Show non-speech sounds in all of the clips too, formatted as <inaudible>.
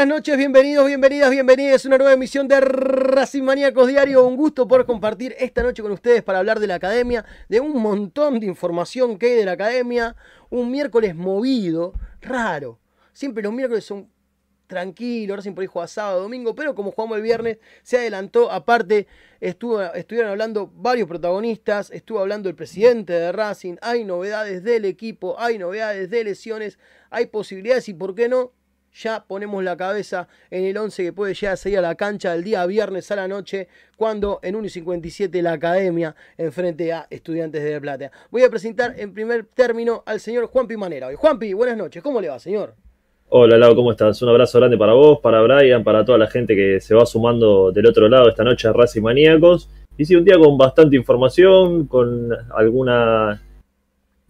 buenas noches, bienvenidos, bienvenidas, bienvenidas a una nueva emisión de Racing Maníacos Diario. Un gusto poder compartir esta noche con ustedes para hablar de la academia, de un montón de información que hay de la academia. Un miércoles movido, raro. Siempre los miércoles son tranquilos, Racing por ahí juega sábado, domingo, pero como jugamos el viernes, se adelantó. Aparte, estuvo, estuvieron hablando varios protagonistas, estuvo hablando el presidente de Racing, hay novedades del equipo, hay novedades de lesiones, hay posibilidades y, ¿por qué no? Ya ponemos la cabeza en el 11 que puede llegar a salir a la cancha el día viernes a la noche, cuando en 1 y 57 la academia enfrente a Estudiantes de La Plata. Voy a presentar en primer término al señor Juanpi Manera. Juanpi, buenas noches, ¿cómo le va, señor? Hola Lau, ¿cómo estás? Un abrazo grande para vos, para Brian, para toda la gente que se va sumando del otro lado esta noche a Racing Maníacos. Y sí, un día con bastante información, con alguna,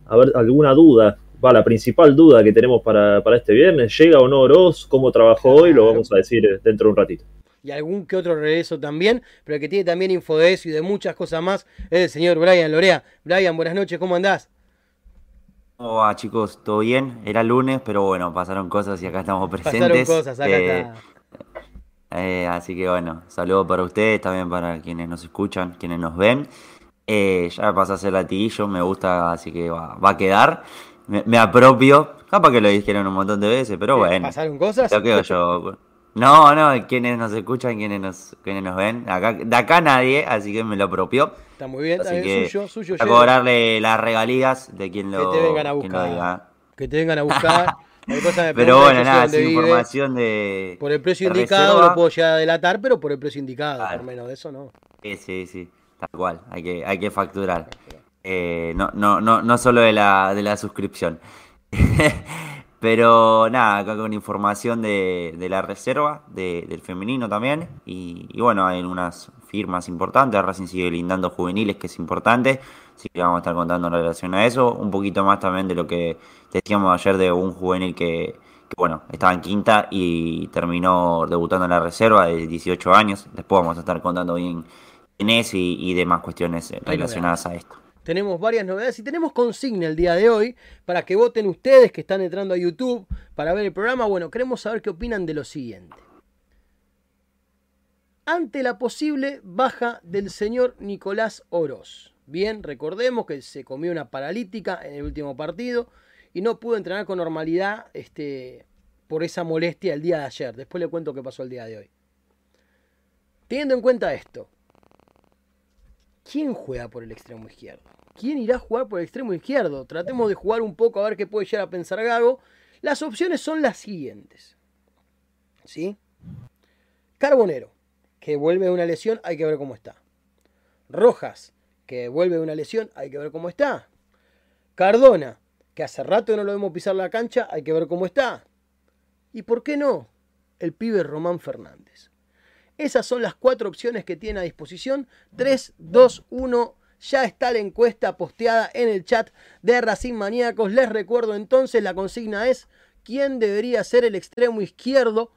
a ver, alguna duda. Va, la principal duda que tenemos para, para este viernes, ¿llega o no Oroz? ¿Cómo trabajó hoy? Lo vamos a decir dentro de un ratito. Y algún que otro regreso también, pero el que tiene también info de eso y de muchas cosas más es el señor Brian Lorea. Brian, buenas noches, ¿cómo andás? ¿Cómo va, chicos? ¿Todo bien? Era lunes, pero bueno, pasaron cosas y acá estamos presentes. Pasaron cosas, acá Eh, está. eh, así que bueno, saludos para ustedes, también para quienes nos escuchan, quienes nos ven. Eh, ya pasé a hacer latillo, me gusta, así que va, va a quedar. Me, me apropio, capaz que lo dijeron un montón de veces, pero bueno. ¿Pasaron cosas? Lo quedo yo. No, no, quienes nos escuchan, quienes nos, quienes nos ven. Acá, de acá nadie, así que me lo apropio. Está muy bien, Así que suyo, suyo. a cobrarle las regalías de quien lo, que te vengan a buscar. Que te vengan a buscar. Hay cosas me Pero bueno, nada, sin vive. información de. Por el precio indicado reserva. lo puedo llegar a delatar, pero por el precio indicado, Claro. por menos de eso no. Sí, sí, sí, tal cual, hay que, hay que facturar. Eh, no, no, no, no solo de la, de la suscripción. <laughs> Pero nada, acá con información de, de la reserva, de- del femenino también. Y, y bueno, hay unas firmas importantes. Racing sigue lindando juveniles, que es importante. Así que vamos a estar contando en relación a eso. Un poquito más también de lo que decíamos ayer de un juvenil que, que, bueno, estaba en quinta y terminó debutando en la reserva de 18 años. Después vamos a estar contando bien quién es y, y demás cuestiones relacionadas a esto. Tenemos varias novedades y tenemos consigna el día de hoy para que voten ustedes que están entrando a YouTube para ver el programa. Bueno, queremos saber qué opinan de lo siguiente. Ante la posible baja del señor Nicolás Oroz. Bien, recordemos que se comió una paralítica en el último partido y no pudo entrenar con normalidad este, por esa molestia el día de ayer. Después le cuento qué pasó el día de hoy. Teniendo en cuenta esto, ¿quién juega por el extremo izquierdo? ¿Quién irá a jugar por el extremo izquierdo? Tratemos de jugar un poco a ver qué puede llegar a pensar Gago. Las opciones son las siguientes. ¿Sí? Carbonero, que vuelve de una lesión, hay que ver cómo está. Rojas, que vuelve de una lesión, hay que ver cómo está. Cardona, que hace rato no lo vemos pisar la cancha, hay que ver cómo está. ¿Y por qué no? El pibe Román Fernández. Esas son las cuatro opciones que tiene a disposición. 3, 2, 1. Ya está la encuesta posteada en el chat de Racing Maníacos. Les recuerdo entonces, la consigna es quién debería ser el extremo izquierdo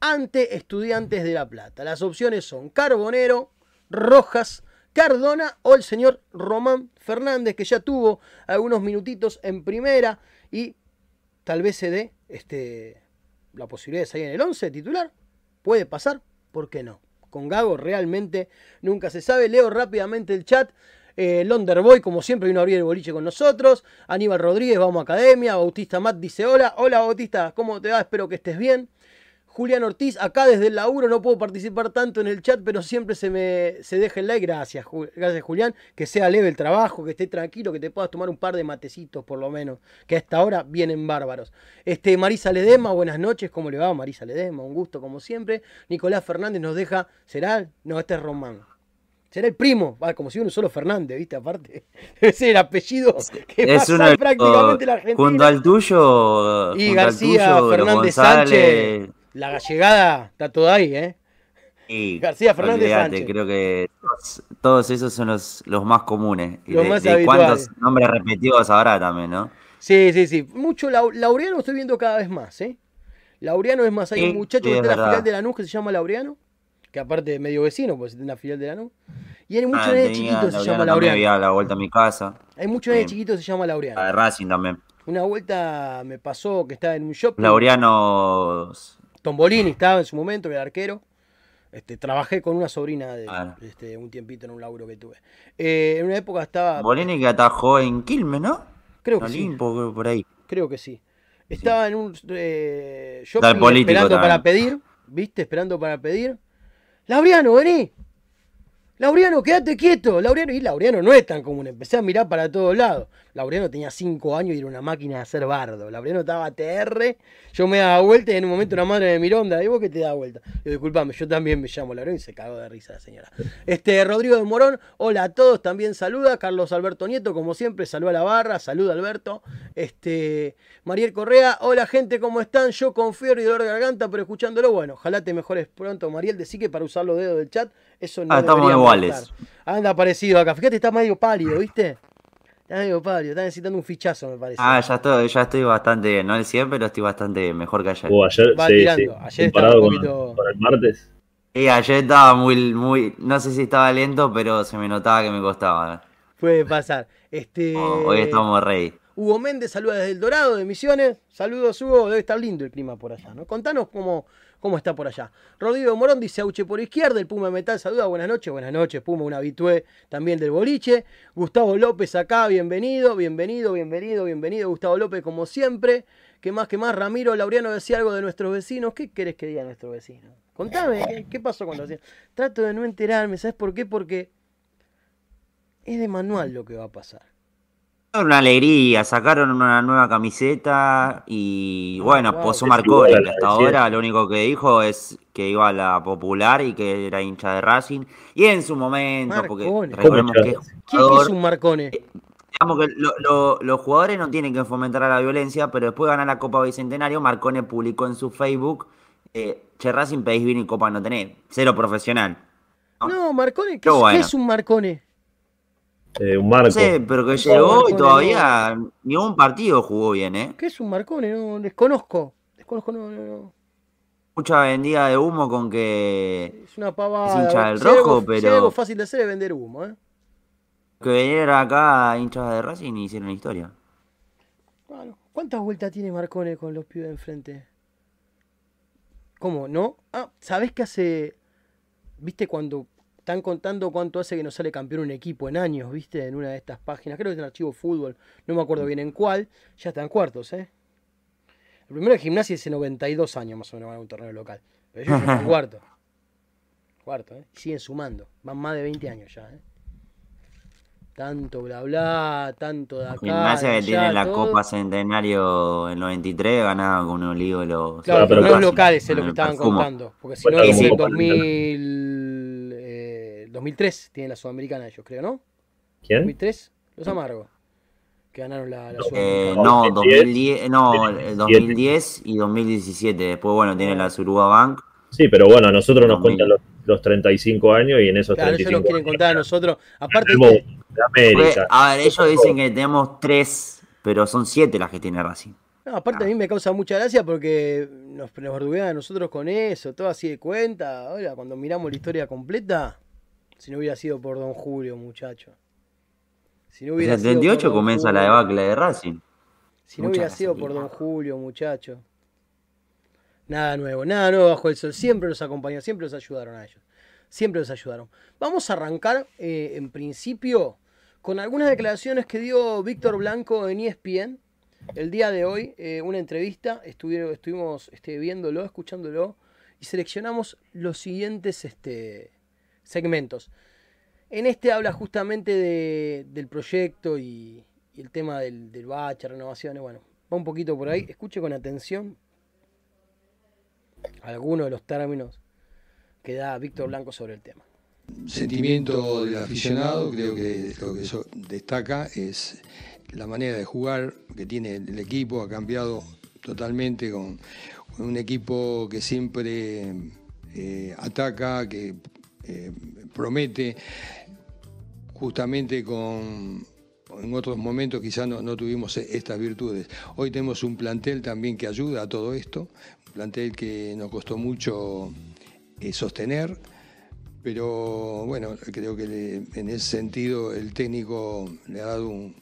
ante Estudiantes de La Plata. Las opciones son Carbonero, Rojas, Cardona o el señor Román Fernández, que ya tuvo algunos minutitos en primera y tal vez se dé este, la posibilidad de salir en el 11 titular. Puede pasar, ¿por qué no? Con Gago realmente nunca se sabe. Leo rápidamente el chat. Eh, Londerboy, como siempre, vino a abrir el boliche con nosotros. Aníbal Rodríguez, vamos a academia. Bautista Matt dice: Hola, hola Bautista, ¿cómo te va? Espero que estés bien. Julián Ortiz, acá desde el laburo no puedo participar tanto en el chat, pero siempre se me se deja el like. Gracias, gracias Julián. Que sea leve el trabajo, que esté tranquilo, que te puedas tomar un par de matecitos por lo menos, que a esta hora vienen bárbaros. Este, Marisa Ledema, buenas noches, ¿cómo le va Marisa Ledema? Un gusto como siempre. Nicolás Fernández nos deja, ¿será? No, este es Román. Será el primo, va, como si uno solo Fernández, ¿viste? Aparte, <laughs> ese es el apellido <laughs> que Es pasa uno de prácticamente la Argentina. junto al tuyo, y al García tuyo, Fernández González, Sánchez, la gallegada está toda ahí, ¿eh? y García Fernández olvídate, Sánchez. creo que todos, todos esos son los, los más comunes. Y Los de, más de habituales. cuántos nombres repetidos habrá también, ¿no? Sí, sí, sí. Mucho Lau- Laureano estoy viendo cada vez más, ¿eh? Laureano es más, hay Sí, un muchacho sí, que es está en la filial de Lanús que se llama Laureano, que aparte es medio vecino, pues tiene una filial de Lanús. Y hay muchos Ah, tenía chiquitos que se llama Laureano había la vuelta a mi casa. Hay muchos Sí. chiquitos que se llama La de Laureano. Racing también. Una vuelta me pasó que estaba en un shopping. Laureano. Tombolini estaba en su momento, era arquero. Este, trabajé con una sobrina de este, un tiempito en un laburo que tuve. Eh, en una época estaba. Bolini que atajó en Quilmes, ¿no? Creo que sí. Creo, por ahí. Creo que sí. Estaba en un eh, político esperando también. para pedir. ¿Viste? Esperando para pedir. Laureano, vení. Laureano, quédate quieto. Laureano, y Laureano no es tan común. Empecé a mirar para todos lados. Laureano tenía 5 años y era una máquina de hacer bardo. Laureano estaba TR. Yo me daba vuelta y en un momento una madre me miró, onda, ¿y vos qué te da vuelta? Yo, disculpame, yo también me llamo Laureano y se cagó de risa la señora. Este, Rodrigo de Morón, hola a todos, también saluda. Carlos Alberto Nieto, como siempre, saluda a la barra, saluda Alberto. Este, Mariel Correa, hola gente, ¿cómo están? Yo con fiebre y dolor de garganta, pero escuchándolo, bueno, ojalá te mejores pronto, Mariel. Decí que para usar los dedos del chat, eso no Ah, estamos iguales. molestar. Anda parecido acá. Fíjate, está medio pálido, ¿viste? Está medio está necesitando un fichazo, me parece. Ah, ya estoy, ya estoy bastante, no el 100, pero estoy bastante mejor que ayer. Uh, ayer, Va sí, tirando. sí. Ayer estaba Comparado un con, poquito- con el martes. Y ayer estaba muy, muy, no sé si estaba lento, pero se me notaba que me costaba. Puede pasar. Este, Oh, Hoy estamos rey. Hugo Méndez saluda desde el Dorado de Misiones. Saludos, Hugo. Debe estar lindo el clima por allá, ¿no? Contanos cómo, cómo está por allá. Rodrigo Morón dice Auche por izquierda. El Puma Metal saluda. Buenas noches. Buenas noches, Puma, un habitué también del boliche. Gustavo López acá, bienvenido, bienvenido, bienvenido, bienvenido. Gustavo López, como siempre. ¿Qué más, qué más? Ramiro Laureano decía algo de nuestros vecinos. ¿Qué querés que diga nuestros vecinos? Contame, ¿qué, qué pasó con los vecinos? Trato de no enterarme, ¿sabes por qué? Porque es de manual lo que va a pasar. Una alegría, sacaron una nueva camiseta y bueno, Wow. posó Es Marconi, igual a que la hasta ahora lo único que dijo es que iba a la popular y que era hincha de Racing. Y en su momento, porque recordemos ¿Cómo que es jugador, es un Marcone? digamos que lo- lo- los jugadores no tienen que fomentar a la violencia, pero después de ganar la Copa Bicentenario, Marcone publicó en su Facebook, eh, che Racing pedís bien y Copa no tenés, cero profesional. ¿no? No, Marcone, ¿qué, Pero es- bueno. qué es un Marcone? Eh, un No marco. sé, pero que No, llegó y todavía ni un partido jugó bien, ¿eh? ¿Qué es un Marcone? No, desconozco. Desconozco, no, no, no. Mucha vendida de humo con que, Es una pavada. Es hincha del algo- rojo, si hay pero- algo fácil de hacer es vender humo, ¿eh? que vinieron acá hinchas de Racing y hicieron historia. Bueno, ¿cuántas vueltas tiene Marcone con los pibes de enfrente? ¿Cómo? ¿No? Ah, ¿sabés qué hace? ¿Viste cuando están contando cuánto hace que no sale campeón un equipo en años, viste? En una de estas páginas, creo que es en Archivo Fútbol, no me acuerdo bien en cuál, ya están cuartos, ¿eh? El primero de gimnasia hace 92 años más o menos a un torneo local, pero ellos ya están <laughs> cuarto. Cuarto, ¿eh? Y siguen sumando, van más de 20 años ya, ¿eh? Tanto bla bla, tanto de acá. Gimnasia que tiene la todo. Copa Centenario en 93, ganaba con un lío los. Claro, Ah, pero torneos casi, locales es lo que el estaban Perfumo. contando. Porque si Bueno, no, es en Copa 2000, eh, 2003 tienen la Sudamericana ellos, creo, ¿no? ¿Quién? 2003, los amargos. Que ganaron la, la Eh, Sudamericana. no, 2010, 2010, no, el 2017. 2010 y 2017. Después, bueno, tiene la Suruga Bank. Sí, pero bueno, a nosotros nos 2000. cuentan los los 35 años y en esos Claro, ellos 35 nos quieren años contar a nosotros. Aparte, de América. a ver, ellos dicen que tenemos tres, pero son siete las que tiene Racing. no, aparte a mí me causa mucha gracia porque nos, nos verduguean a nosotros con eso, todo así de cuenta. Ahora, cuando miramos la historia completa, si no hubiera sido por Don Julio, muchacho. Si no En hubiera el sido por 78 Don comienza la Julio. debacle de Racing. Si no Mucha hubiera sido por. Don Julio, muchacho. Nada nuevo, nada nuevo bajo el sol. Siempre los acompañó, siempre los ayudaron a ellos. Siempre los ayudaron. Vamos a arrancar, eh, en principio, con algunas declaraciones que dio Víctor Blanco en ESPN el día de hoy. eh, una entrevista, estuvieron, estuvimos este, viéndolo, escuchándolo, y seleccionamos los siguientes este, segmentos. En este habla justamente de- del proyecto y, el tema del, del bache, renovaciones. Bueno, va un poquito por ahí. Escuche con atención algunos de los términos que da Víctor Blanco sobre el tema. sentimiento del aficionado, creo que lo que eso destaca es la manera de jugar que tiene el equipo, ha cambiado totalmente con, con un equipo que siempre eh, ataca, que eh, promete, justamente con en otros momentos quizás no, no tuvimos estas virtudes. Hoy tenemos un plantel también que ayuda a todo esto, un plantel que nos costó mucho eh, sostener, pero bueno, creo que en ese sentido el técnico le ha dado un-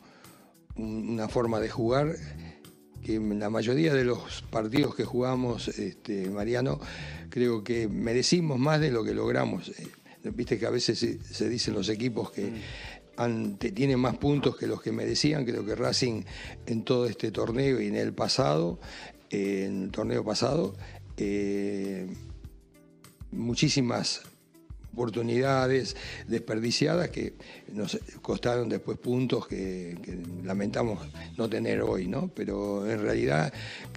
un- una forma de jugar que en la mayoría de los partidos que jugamos, este, Mariano, creo que merecimos más de lo que logramos. Eh, Viste que a veces se, se dicen los equipos que han- te- tienen más puntos que los que merecían. Creo que Racing en todo este torneo y en el pasado, eh, en el torneo pasado, eh, muchísimas oportunidades desperdiciadas que nos costaron después puntos que, lamentamos no tener hoy, ¿no? Pero en realidad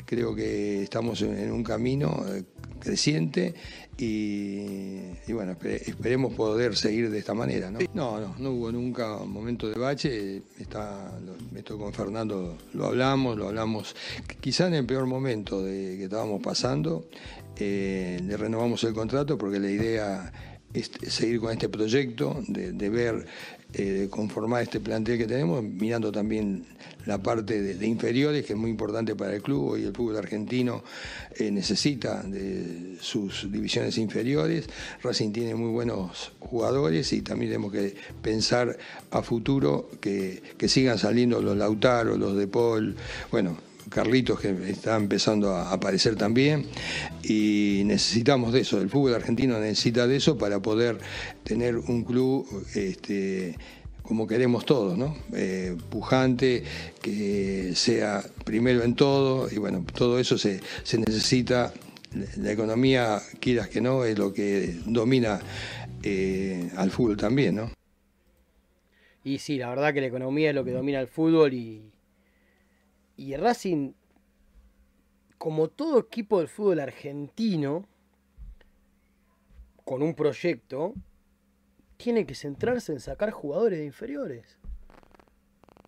creo que estamos en, un camino eh, creciente y, bueno, espere- esperemos poder seguir de esta manera, ¿no? No, no, no hubo nunca un momento de bache, está, esto con Fernando lo hablamos, lo hablamos quizá en el peor momento de, que estábamos pasando, eh, le renovamos el contrato porque la idea es seguir con este proyecto, de, ver, eh, conformar este plantel que tenemos, mirando también la parte de, inferiores, que es muy importante para el club, y el fútbol argentino eh, necesita de sus divisiones inferiores. Racing tiene muy buenos jugadores y también tenemos que pensar a futuro que, que sigan saliendo los Lautaro, los De Paul, bueno, Carlitos que está empezando a aparecer también y necesitamos de eso, el fútbol argentino necesita de eso para poder tener un club este, como queremos todos, ¿no? Eh, pujante, que sea primero en todo y bueno, todo eso se, se necesita, la economía, quieras que no, es lo que domina eh, al fútbol también, ¿no? Y sí, la verdad que la economía es lo que domina el fútbol y, y Racing, como todo equipo del fútbol argentino, con un proyecto, tiene que centrarse en sacar jugadores de inferiores.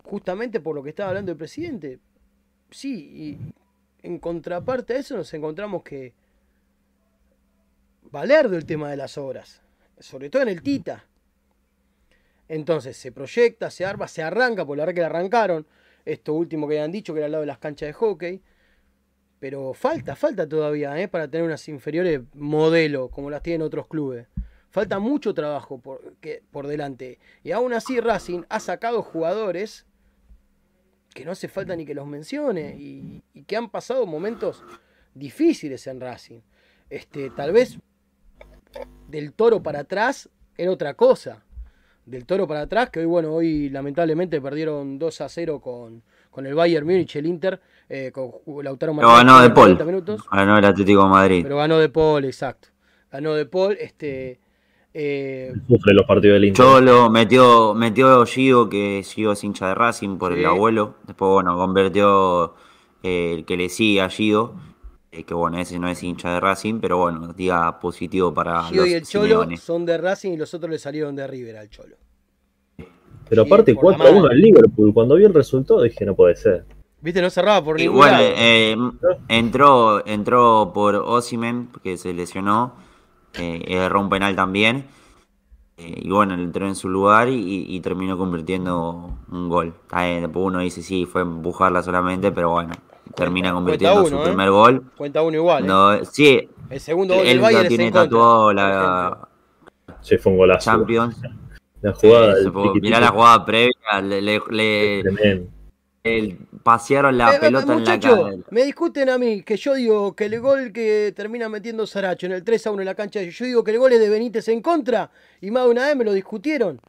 Justamente por lo que estaba hablando el presidente. Sí, y en contraparte a eso nos encontramos que Valerdo el tema de las obras, sobre todo en el Tita. Entonces se proyecta, se arma, se arranca, por la verdad que la arrancaron. Esto último que han dicho, que era al lado de las canchas de hockey. Pero falta, falta todavía ¿eh? para tener unas inferiores modelo, como las tienen otros clubes. Falta mucho trabajo por, que, por delante. Y aún así Racing ha sacado jugadores que no hace falta ni que los mencione y, y que han pasado momentos difíciles en Racing. Este, tal vez del toro para atrás era otra cosa del toro para atrás, que hoy, bueno, hoy lamentablemente perdieron 2 a 0 con, con el Bayern Múnich, el Inter, eh, con Lautaro Pero ganó de Paul. 40 minutos, Ganó el Atlético de Madrid. pero ganó de Paul, exacto. Ganó de Paul, este... eh, Sufre los partidos del Inter. Cholo metió, metió Gio, que Gio es hincha de Racing por Sí. el abuelo. Después, bueno, convirtió eh, el que le sigue a Gio, eh, que bueno, ese no es hincha de Racing, pero bueno, diga positivo para Gio los y el Cholo son de Racing y los otros le salieron de River al Cholo. Pero Sí, aparte por la 4 a 1 madre. al Liverpool. Cuando vi el resultado dije, no puede ser. Viste, no cerraba por Y ningún bueno, lado. eh, entró, entró por Osimen, que se lesionó, eh, erró un penal también. Eh, y bueno, le entró en su lugar y, y terminó convirtiendo un gol. Está bien, después uno dice, sí, fue empujarla solamente, pero bueno, termina convirtiendo cuenta uno, su ¿eh? primer gol. Cuenta uno igual. ¿eh? No, sí, El segundo gol él del Bayern tiene tatuado la Sí, fue un golazo. Champions. La jugada se tiki-tiki. mirá la jugada previa, le, le- le- pasearon la Eh, eh, pelota en la cara. me discuten a mí que yo digo que el gol que termina metiendo Saracho en el 3 a 1 en la cancha, yo digo que el gol es de Benítez en contra, y más de una vez me lo discutieron.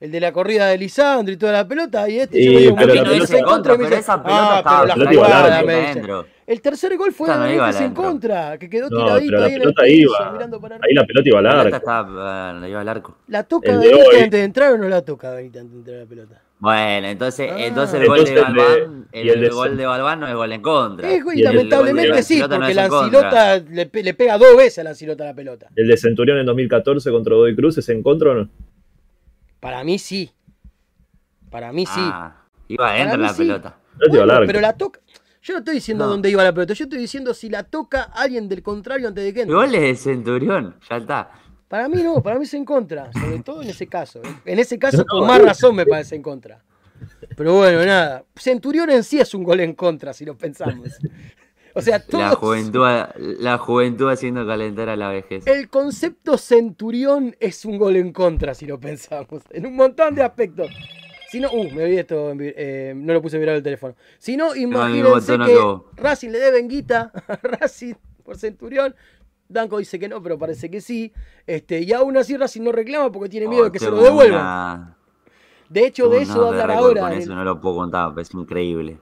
El de la corrida de Lisandro y toda la pelota, y este Y, yo le digo, pero la pelota- en contra, y me pero esa pelota ah, estaba- pero la jugada, adentro. me dice. El tercer gol fue de no Benítez en contra, que quedó No, tiradito pero la ahí en el piso, iba. mirando para Ahí la pelota iba La pelota larga. estaba, eh, la iba al arco. ¿La toca El de Benítez hoy. antes de entrar o no la toca Benítez antes de entrar la pelota? Bueno, entonces, Ah. entonces el gol de Entonces el de- Balbán, el, y el de- gol de Balbán no es gol en contra. Es, Y el- y lamentablemente el de sí, no porque es la. Ancilota le, le pega dos veces a la Ancilota la pelota. El de Centurión en 2014 contra Godoy Cruz, ¿es en contra o no? Para mí sí. Para mí sí. Ah, iba adentro la sí. pelota. Bueno, pero la toca. Yo no estoy diciendo No. dónde iba la pelota, yo estoy diciendo si la toca alguien del contrario antes de que entre. gol es de Centurión, ya está. Para mí no, para mí es en contra, sobre todo en ese caso. ¿eh? En ese caso No, con no. más razón me parece en contra. Pero bueno, nada. Centurión en sí es un gol en contra, si lo pensamos. <laughs> O sea, La juventud, la juventud haciendo calentar a la vejez. el concepto centurión es un gol en contra, si lo pensamos. En un montón de aspectos. Si no, uh, me olvidé esto, eh, no lo puse virar el teléfono. Si no, imagínense que. Racing le deben guita a <laughs> Racing por Centurión. Danco dice que no, pero parece que sí. Este, y aún así Racing no reclama porque tiene miedo de que se lo Tengo devuelvan. una- De hecho, de eso va a hablar ahora. Eso el- no lo puedo contar, es increíble.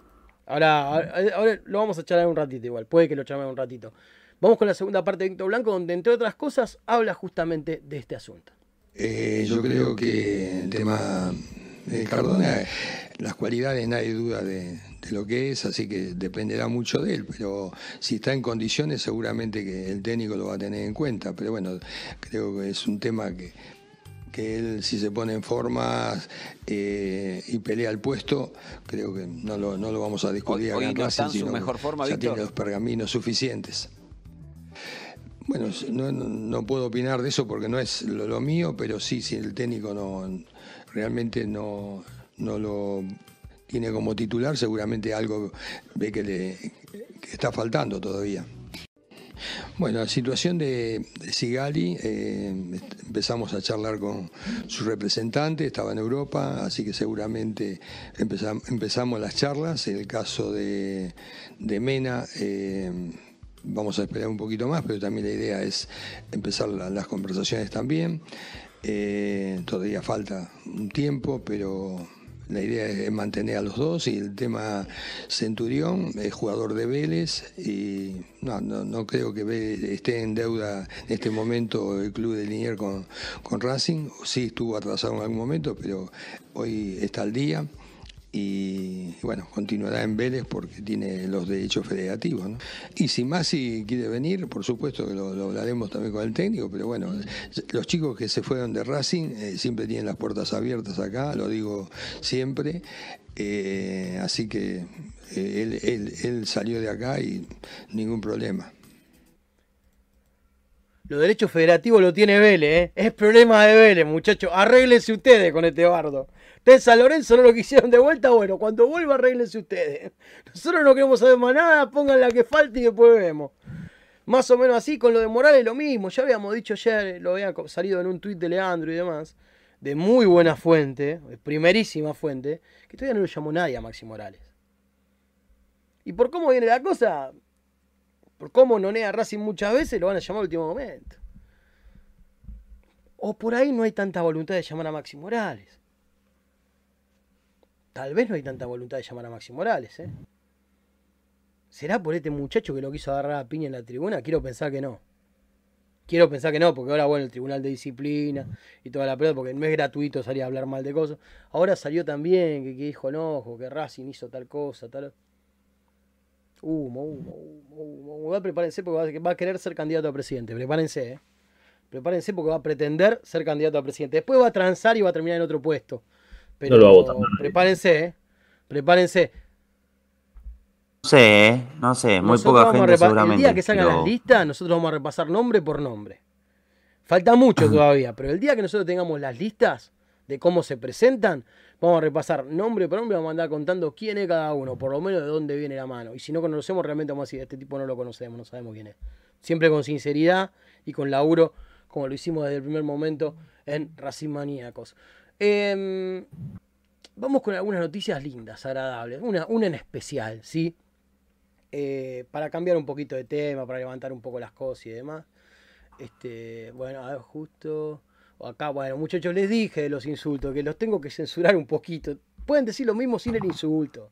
Ahora, ahora, lo vamos a charlar un ratito igual, puede que lo charlemos un ratito. Vamos con la segunda parte de Víctor Blanco, donde entre otras cosas habla justamente de este asunto. Eh, yo creo que el tema de Cardona, las cualidades nadie duda de lo que es, así que dependerá mucho de él, pero si está en condiciones seguramente que el técnico lo va a tener en cuenta, pero bueno, creo que es un tema que, que él si se pone en forma eh, y pelea el puesto, creo que no lo, no lo vamos a discutir Hoy- hoy no está en su mejor forma, ya Víctor. tiene los pergaminos suficientes. Bueno, no, no- puedo opinar de eso porque no es lo, lo mío, pero sí, si el técnico no realmente no, no lo tiene como titular, seguramente algo ve que le que está faltando todavía. Bueno, la situación de, Sigali, eh, empezamos a charlar con su representante, estaba en Europa, así que seguramente empezam- empezamos las charlas. En el caso de, Mena, eh, vamos a esperar un poquito más, pero también la idea es empezar la- las conversaciones también. Eh, todavía falta un tiempo, pero la idea es mantener a los dos y el tema Centurión es jugador de Vélez y no, no, no creo que esté en deuda en este momento el club de Linier con, con Racing. Sí estuvo atrasado en algún momento, pero hoy está al día y bueno, continuará en Vélez porque tiene los derechos federativos. ¿no? Y si Masi quiere venir, por supuesto que lo, lo hablaremos también con el técnico, pero bueno, los chicos que se fueron de Racing eh, siempre tienen las puertas abiertas acá, lo digo siempre, eh, así que eh, él, él- él salió de acá y ningún problema. Los derechos federativos lo tiene Vélez, ¿eh? Es problema de Vélez, muchachos. Arréglense ustedes con este bardo. Ustedes San Lorenzo no lo quisieron de vuelta, bueno, cuando vuelva arréglense ustedes. Nosotros no queremos saber más nada, pongan la que falte y después vemos. Más o menos así, con lo de Morales lo mismo. Ya habíamos dicho ayer, lo había salido en un tuit de Leandro y demás, de muy buena fuente, de primerísima fuente, que todavía no lo llamó nadie a Maxi Morales. Y por cómo viene la cosa, por cómo nonea Racing muchas veces, lo van a llamar al último momento. O por ahí no hay tanta voluntad de llamar a Maxi Morales. Tal vez no hay tanta voluntad de llamar a Maxi Morales, ¿eh? ¿Será por este muchacho que lo quiso agarrar a piña en la tribuna? Quiero pensar que no. Quiero pensar que no, porque ahora, bueno, el Tribunal de Disciplina y toda la pelota, porque no es gratuito salir a hablar mal de cosas. Ahora salió también que, que dijo enojo, que Racing hizo tal cosa, tal. Humo, humo, humo, humo. humo. Prepárense porque va, a querer ser candidato a presidente. Prepárense, ¿eh? Prepárense porque va a pretender ser candidato a presidente. Después va a transar y va a terminar en otro puesto. Pero No lo va a votar. Prepárense, ¿eh? Prepárense. No sé, ¿eh? no sé, muy Nosotros poca gente seguramente. El día que salgan pero- las listas, nosotros vamos a repasar nombre por nombre. Falta mucho <laughs> todavía, pero el día que nosotros tengamos las listas de cómo se presentan, vamos a repasar nombre por nombre, vamos a andar contando quién es cada uno, por lo menos de dónde viene la mano. Y si no conocemos, realmente vamos a decir, este tipo no lo conocemos, no sabemos quién es. Siempre con sinceridad y con laburo, como lo hicimos desde el primer momento en Racing Maníacos. Em, vamos con algunas noticias lindas, agradables. Una, una en especial, ¿sí? Eh, para cambiar un poquito de tema, para levantar un poco las cosas y demás. Este, bueno, a ver, justo. Acá, bueno, muchachos, les dije de los insultos, que los tengo que censurar un poquito. Pueden decir lo mismo sin el insulto.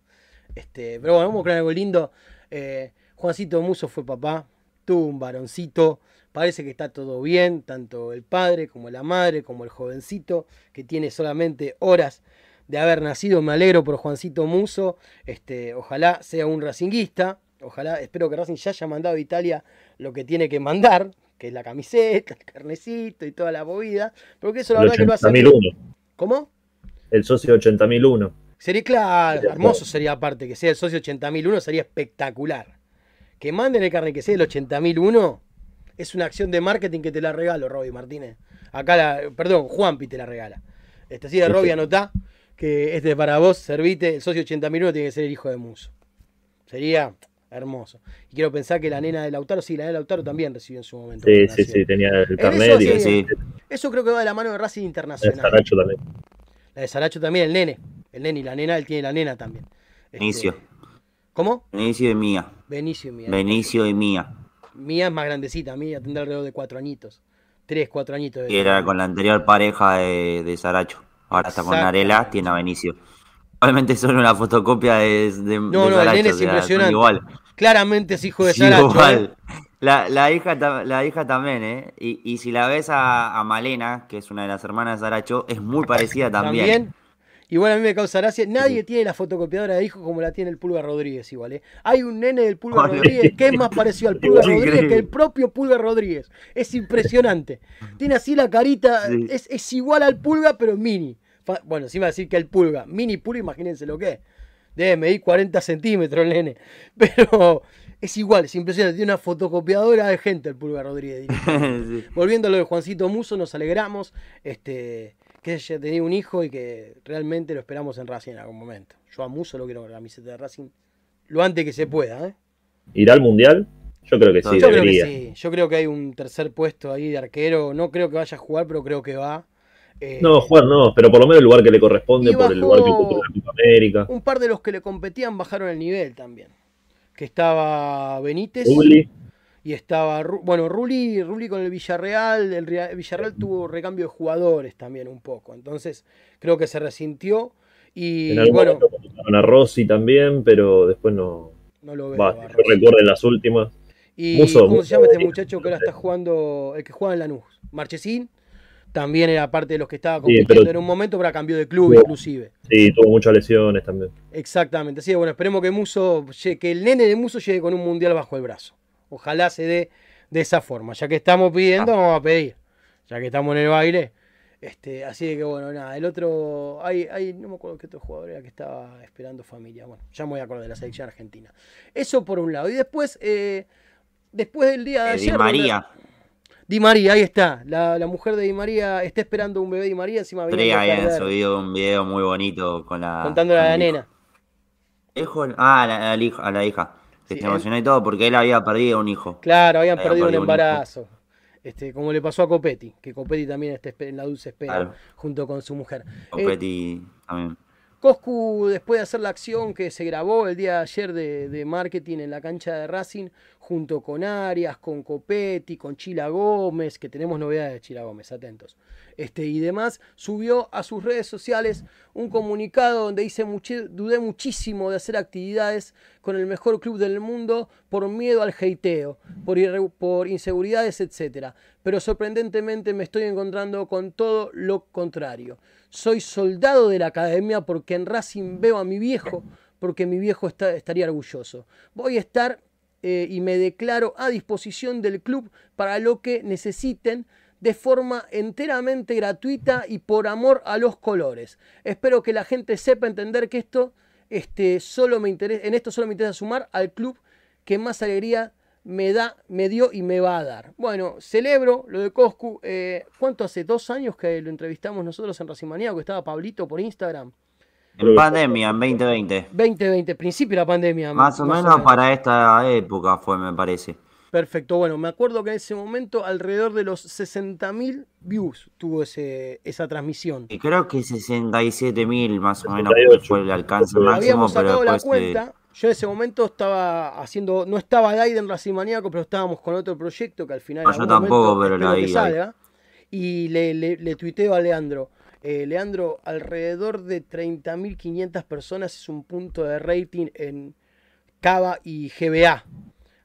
Este, pero bueno, vamos con algo lindo. Eh, Juancito Muso fue papá, tuvo un varoncito. Parece que está todo bien, tanto el padre como la madre, como el jovencito, que tiene solamente horas de haber nacido. Me alegro por Juancito Muso. Este, ojalá sea un racinguista. Ojalá, espero que Racing ya haya mandado a Italia lo que tiene que mandar, que es la camiseta, el carnecito y toda la movida. Porque eso la El verdad que lo hace. 80.001. ¿Cómo? El socio 80.001. Sería claro, hermoso claro. sería aparte, que sea el socio 80.001 sería espectacular. Que manden el carne que sea el 80.001 es una acción de marketing que te la regalo, Robbie Martínez. Acá la, perdón, Juanpi te la regala. Este, así de Sí, Robbie sí. anotá que este es para vos, servite, el socio 80.001 tiene que ser el hijo de Muso. Sería hermoso. Y quiero pensar que la nena de Lautaro, sí, la nena de Lautaro también recibió en su momento. Sí, sí, sí, tenía el carnet eso y sí, el Sí. Eso creo que va de la mano de Racing de Internacional. Saracho también. La de Saracho también, el nene. El nene y la nena, él tiene la nena también. Este, Benicio. ¿Cómo? Benicio y Mía. Benicio y Mía. Benicio y Mía. Mía es más grandecita, Mía tendrá alrededor de cuatro añitos. Tres, cuatro añitos. de Que era con la anterior pareja de, de Saracho. Ahora está con. Narela, tiene a Benicio. Probablemente son una fotocopia de, de, No, de no, el Saracho, nene es o sea, impresionante. Igual. Claramente es hijo de Sí, Saracho. igual. ¿eh? La, la, hija, la hija también, ¿eh? Y, y si la ves a, a Malena, que es una de las hermanas de Saracho, es muy parecida también. También. Igual a mí me causa gracia. Nadie tiene la fotocopiadora de hijo como la tiene el Pulga Rodríguez, igual. ¿eh? Hay un nene del Pulga. Rodríguez que es más parecido al Pulga <laughs> Sí, Rodríguez increíble. que el propio Pulga Rodríguez. Es impresionante. Tiene así la carita, Sí. es, es igual al Pulga, pero mini. Bueno, si me va a decir que el Pulga, mini Pulga, imagínense lo que es. Debe medir 40 centímetros el nene. <laughs> Pero es igual, es impresionante. Tiene una fotocopiadora de gente el Pulga Rodríguez. <laughs> Sí. Volviendo a lo de Juancito Muso, nos alegramos este, que haya tenido un hijo y que realmente lo esperamos en Racing en algún momento. Yo a Muso lo quiero con la camiseta de Racing lo antes que se pueda. ¿eh? ¿Irá al mundial? Yo creo que sí, Yo creo que debería. sí. Yo creo que hay un tercer puesto ahí de arquero. No creo que vaya a jugar, pero creo que va. Eh, No, jugar no, pero por lo menos el lugar que le corresponde por el lugar que ocupó en la Copa América. Un par de los que le competían bajaron el nivel también. Que estaba Benítez. Uli, Y estaba, bueno, Ruli, Ruli con el Villarreal, el Rea- Villarreal tuvo recambio de jugadores también un poco, entonces creo que se resintió y en algún bueno, a Rossi también, pero después no. no lo veo. Va, a yo Rossi. recuerdo en las últimas. Y Muso, ¿cómo Muso se llama este muchacho que ahora está jugando, el que juega en Lanús? Marchesín, también era parte de los que estaba Sí, compitiendo pero- en un momento, pero cambió de club Tuvo- inclusive. Sí, tuvo muchas lesiones también. Exactamente, así que bueno, esperemos que Muso, que el nene de Muso llegue con un mundial bajo el brazo. Ojalá se dé de esa forma. Ya que estamos pidiendo, Ah. vamos a pedir. Ya que estamos en el baile. Este, así que bueno, nada, el otro, hay, hay, no me acuerdo qué otro jugador era que estaba esperando familia. Bueno, ya me voy a acordar de la selección argentina. Eso por un lado. Y después, eh, después del día de Eh, ayer. Di María. Di María, ahí está. La, la mujer de Di María está esperando un bebé Di María encima Tres habían subido un video muy bonito con la. contándole a la nena. Hijo, ah, a la, a la hija, a la hija. Que Sí, se emocionó y todo porque él había perdido un hijo. Claro, habían Habían perdido un perdido un hijo. embarazo. Este, como le pasó a Copetti, que Copetti también está en la dulce espera Claro. junto con su mujer. Eh, Copetti también. Coscu, después de hacer la acción que se grabó el día de ayer de, de marketing en la cancha de Racing, junto con Arias, con Copetti, con Chila Gómez, que tenemos novedades de Chila Gómez, atentos, este, y demás, subió a sus redes sociales un comunicado donde dice, "Muchi- dudé muchísimo de hacer actividades con el mejor club del mundo por miedo al heiteo, por inseguridades, etc. Pero sorprendentemente me estoy encontrando con todo lo contrario. Soy soldado de la academia porque en Racing veo a mi viejo, porque mi viejo está- estaría orgulloso. Voy a estar eh, y me declaro a disposición del club para lo que necesiten de forma enteramente gratuita y por amor a los colores. Espero que la gente sepa entender que esto este, solo me interesa, en esto solo me interesa sumar al club que más alegría me da, me dio y me va a dar. Bueno, celebro lo de Coscu. Eh, ¿Cuánto hace? ¿Dos años que lo entrevistamos nosotros en Racimanía? Que estaba Pablito por Instagram. En pandemia, en 2020. 2020, principio de la pandemia. Más, o, menos para esta época fue, me parece. Perfecto, bueno, me acuerdo que en ese momento alrededor de los 60.000 views tuvo ese, esa transmisión. Y creo que 67.000 más o menos fue el alcance máximo. Habíamos sacado la cuenta. Yo en ese momento estaba haciendo, no estaba al aire en Racimaniaco, pero estábamos con otro proyecto que al final. No, yo tampoco, pero la vi. y le, le, le tuiteo a Leandro. Eh, Leandro, alrededor de 30.500 personas es un punto de rating en Cava y GBA.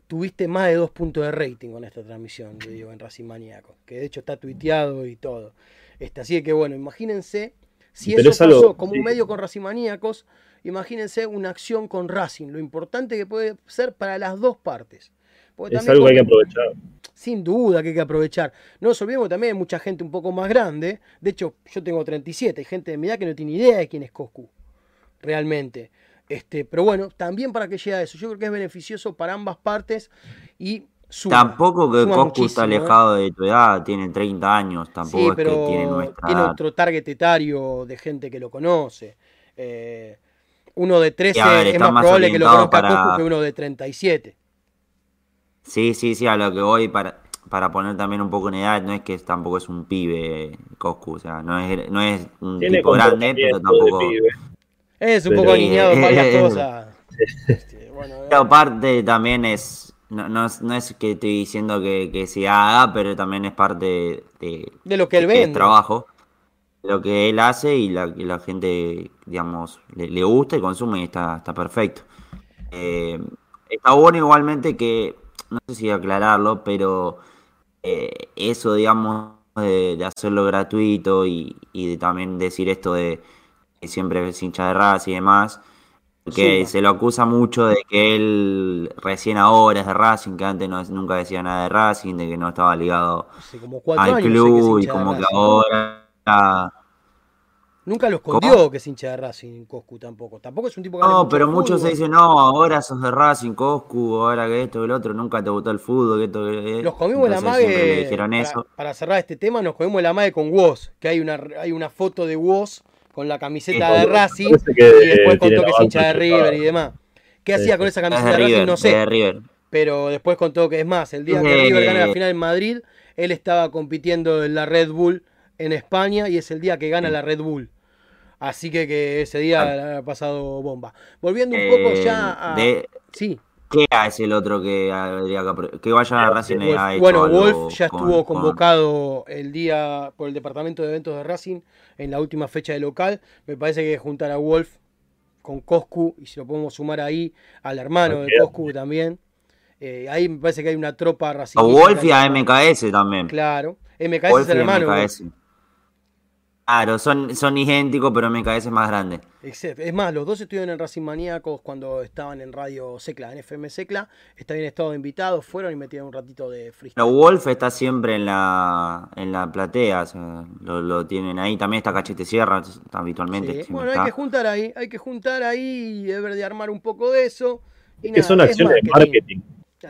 Tuviste más de dos puntos de rating con esta transmisión, yo digo, en Racing Maníaco, que de hecho está tuiteado y todo. Este, así que bueno, imagínense, si eso pasó como un medio con Racing Maníacos, imagínense una acción con Racing, lo importante que puede ser para las dos partes. Es algo que hay que aprovechar sin duda que hay que aprovechar. No nos olvidemos también hay mucha gente un poco más grande. De hecho, yo tengo 37, hay gente de mi edad que no tiene idea de quién es Coscu. Realmente. Este, pero bueno, también para que llegue a eso. Yo creo que es beneficioso para ambas partes y Tampoco que Coscu está ¿eh? alejado de tu edad, tiene 30 años, tampoco es que tiene nuestra Tiene otro target etario de gente que lo conoce. Eh, uno de 13 es más, probable que lo conozca a Coscu que uno de 37. Sí, sí, sí, a lo que voy para, para poner también un poco en edad, no es que tampoco es un pibe Coscu, o sea, no es, no es un tipo grande, pero tampoco... Es un poco alineado en varias <laughs> cosas. Este, pero aparte también es, no, no, no, es que estoy diciendo que, que, se haga, pero también es parte de, de lo que él vende. trabajo, lo que él hace y la, la gente, digamos, le, le, gusta y consume y está, está perfecto. Eh, está bueno igualmente que no sé si aclararlo, pero eh, eso, digamos, de, hacerlo gratuito y, de también decir esto de que siempre es hincha de Racing y demás, que se lo acusa mucho de que él recién ahora es de Racing, que antes no, nunca decía nada de Racing, de que no estaba ligado al club y como que ahora Nunca lo escondió que es hincha de Racing, Coscu tampoco. Tampoco es un tipo que. No, pero muchos se dicen, no, ahora sos de Racing, Coscu, ahora que esto, el otro, nunca te gustó el fútbol, que esto, que... Nos comimos la mague. Para, para, cerrar este tema, nos comimos la mague con Woz, que hay una, hay una foto de Woz con la camiseta de Racing y después contó que es hincha de River y demás. ¿Qué hacía con esa camiseta de, Racing? No sé. Pero después contó que es más, el día que River gana la final en Madrid, él estaba compitiendo en la Red Bull en España y es el día que gana la Red Bull. Así que, que ese día ha pasado bomba. Volviendo un poco ya a. sí. ¿Qué es el otro que que, vaya a Racing ha Bueno, Wolf ya estuvo convocado el día por el departamento de eventos de Racing en la última fecha de local. Me parece que juntar a Wolf con Coscu y si lo podemos sumar ahí al hermano de Coscu también. Eh, ahí me parece que hay una tropa Racing. A Wolf y a MKS también. Claro. MKS es el hermano. MKS. Claro, son, son idénticos, pero MKS es más grande. Es más, los dos estuvieron en Racing Maníacos cuando estaban en Radio Secla, en FM Secla. Está bien estado invitados, fueron y metieron un ratito de freestyle. Pero Wolf está siempre en la, en la platea, lo, tienen ahí. También está Cachete Sierra, habitualmente. Bueno, hay que juntar ahí, hay que juntar ahí y deber de armar un poco de eso. Y que son acciones de marketing.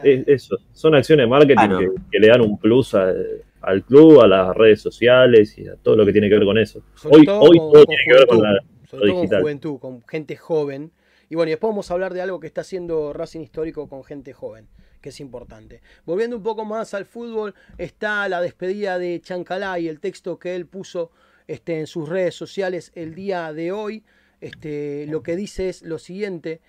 eso, son acciones de marketing que, le dan un plus a al club, a las redes sociales y a todo lo que tiene que ver con eso. hoy todo, hoy todo tiene que ver con la digital. juventud, con gente joven. Y bueno, y después vamos a hablar de algo que está haciendo Racing Histórico con gente joven, que es importante. Volviendo un poco más al fútbol, está la despedida de Chancalá y el texto que él puso este, en sus redes sociales el día de hoy. Este, lo que dice es lo siguiente.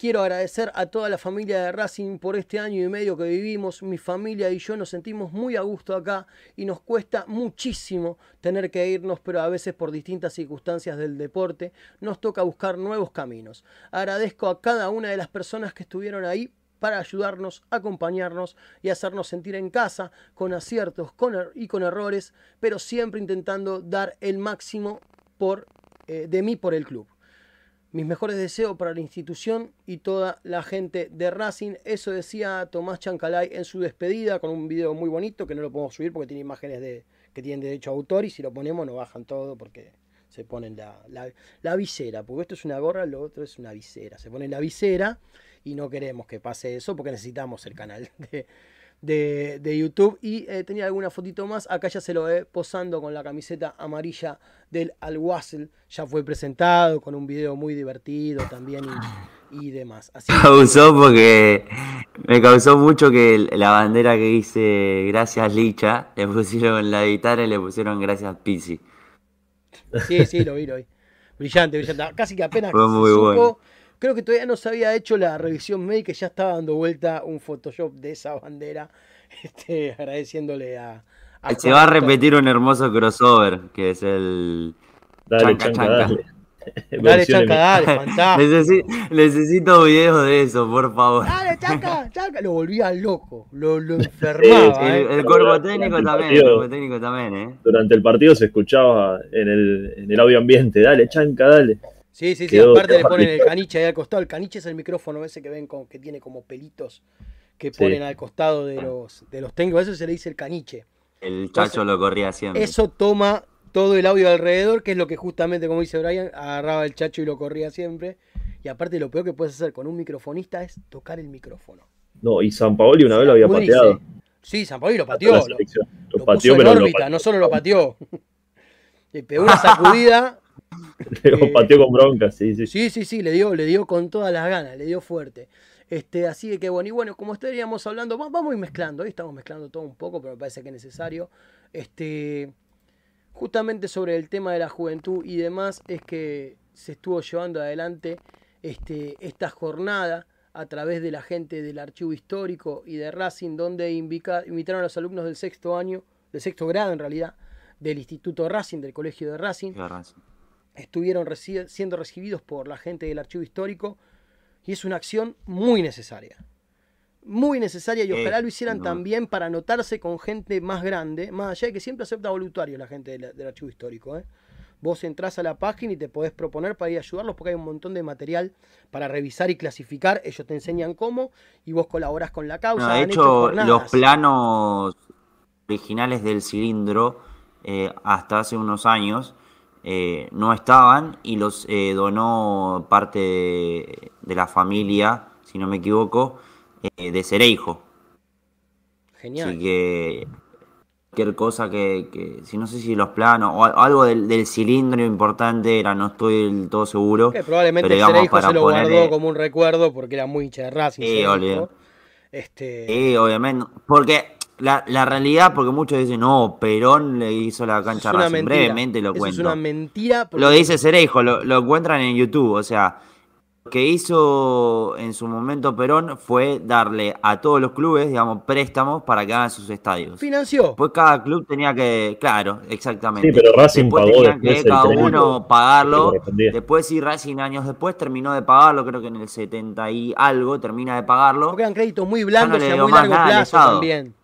Quiero agradecer a toda la familia de Racing por este año y medio que vivimos. Mi familia y yo nos sentimos muy a gusto acá y nos cuesta muchísimo tener que irnos, pero a veces por distintas circunstancias del deporte nos toca buscar nuevos caminos. Agradezco a cada una de las personas que estuvieron ahí para ayudarnos, acompañarnos y hacernos sentir en casa, con aciertos er-, y con errores, pero siempre intentando dar el máximo por, eh, de mí por el club. Mis mejores deseos para la institución y toda la gente de Racing. Eso decía Tomás Chancalay en su despedida con un video muy bonito que no lo podemos subir porque tiene imágenes de, que tienen derecho a autor y si lo ponemos nos bajan todo porque se ponen la, la, visera. Porque esto es una gorra, lo otro es una visera. Se pone la visera y no queremos que pase eso porque necesitamos el canal <laughs> de, de, de YouTube. Y eh, tenía alguna fotito más. Acá ya se lo ve posando con la camiseta amarilla del Al-Wasl. Ya fue presentado con un video muy divertido también y, y demás. <laughs> Así que- Causó porque me causó mucho que la bandera que dice gracias Licha, le pusieron la guitarra y le pusieron gracias Pisi. Sí, sí, lo vi, lo vi. Brillante, brillante. Casi que apenas Fue se muy supo, bueno. Creo que todavía no se había hecho la revisión médica, ya estaba dando vuelta un Photoshop de esa bandera, <laughs> este, agradeciéndole a... a Se va a repetir un hermoso crossover, que es el... Dale, Chanca, chanca, chanca. dale. <laughs> Dale, Chanca, dale, fantástico. <laughs> Necesi- necesito videos de eso, por favor. Dale, Chanca, Chanca. Lo volvía loco, lo, enfermaba. sí, El, ¿eh? el cuerpo técnico el también, el cuerpo técnico también, ¿eh? Durante el partido se escuchaba en el, en el audio ambiente, dale, chanca, dale. Sí, sí, sí, Quedó- aparte le ponen el caniche ahí al costado. El caniche es el micrófono ese que ven con, que tiene como pelitos que Sí. ponen al costado de los, de los técnicos. Eso se le dice el caniche. El chacho lo corría siempre. Eso toma todo el audio alrededor, que es lo que justamente, como dice Brian, agarraba el chacho y lo corría siempre. Y aparte lo peor que puedes hacer con un microfonista es tocar el micrófono. No, y San Paoli una vez lo había Pudrice. pateado. Sí, San Pablo lo pateó. Lo, selección. Lo, lo pateó, puso en lo órbita, pateó, no solo lo pateó. <laughs> Le pegó una sacudida. <laughs> lo eh, pateó con bronca, sí, sí. Sí, sí, sí, le dio, le dio con todas las ganas, le dio fuerte. Este, así que bueno, y bueno, como estaríamos hablando, va- vamos a ir mezclando, hoy estamos mezclando todo un poco, pero me parece que es necesario. Este, justamente sobre el tema de la juventud y demás, es que se estuvo llevando adelante este, esta jornada a través de la gente del archivo histórico y de Racing, donde invica- invitaron a los alumnos del sexto año, del sexto grado en realidad, del Instituto Racing, del Colegio de Racing. Estuvieron reci- siendo recibidos por la gente del archivo histórico y es una acción muy necesaria. Muy necesaria y ojalá lo hicieran también para anotarse con gente más grande, más allá de que siempre acepta voluntarios la gente del, del archivo histórico. ¿eh? Vos entrás a la página y te podés proponer para ir a ayudarlos porque hay un montón de material para revisar y clasificar. Ellos te enseñan cómo y vos colaborás con la causa. No, de han hecho, los planos originales del cilindro, eh, hasta hace unos años, eh, no estaban y los eh, donó parte de, de la familia, si no me equivoco, eh, de Cereijo. Genial. Así que cualquier cosa que, que- si no sé si los planos o al- algo del, del cilindro importante era, no estoy del todo seguro. Que probablemente pero digamos, Cereijo para se lo ponerle- guardó como un recuerdo porque era muy hincha de Racing. Sí. Este, Sí, obviamente. Porque la, la realidad, porque muchos dicen, no, Perón le hizo la cancha Racing. mentira. Brevemente lo Eso cuento. es una mentira. porque- Lo dice Cereijo, lo, lo encuentran en YouTube. O sea, lo que hizo en su momento Perón fue darle a todos los clubes, digamos, préstamos para que hagan sus estadios. Financió. Después cada club tenía que, claro, exactamente. Sí, pero Racing Después pagó tenían que cada uno pagarlo. Después sí, Racing años después terminó de pagarlo, creo que en el 70 y algo termina de pagarlo. Porque eran créditos muy blandos le y a muy largo plazo Estado. también.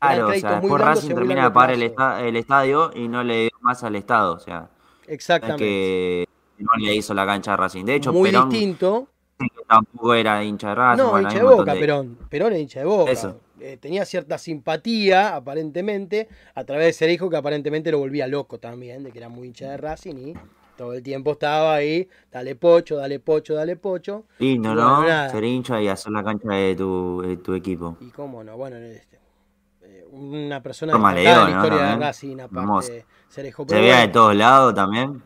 Claro, o sea, muy después blandos Racing termina de pagar el, esta- el estadio y no le dio más al Estado. O sea, es Exactamente. que no le hizo la cancha a Racing. De hecho, muy Perón distinto. tampoco era hincha de Racing. No, hincha de boca, de- Perón. Perón es hincha de boca. Eso. Eh, tenía cierta simpatía, aparentemente, a través de ser hijo que aparentemente lo volvía loco también, de que era muy hincha de Racing y todo el tiempo estaba ahí, dale pocho, dale pocho, dale pocho. Lindo, Y ¿no? bueno. Ser hincha y hacer la cancha de tu, de tu equipo. Y cómo no, bueno, este, una persona León, la ¿no? historia de. Racing, aparte de Cerejo. Se veía de todos lados también.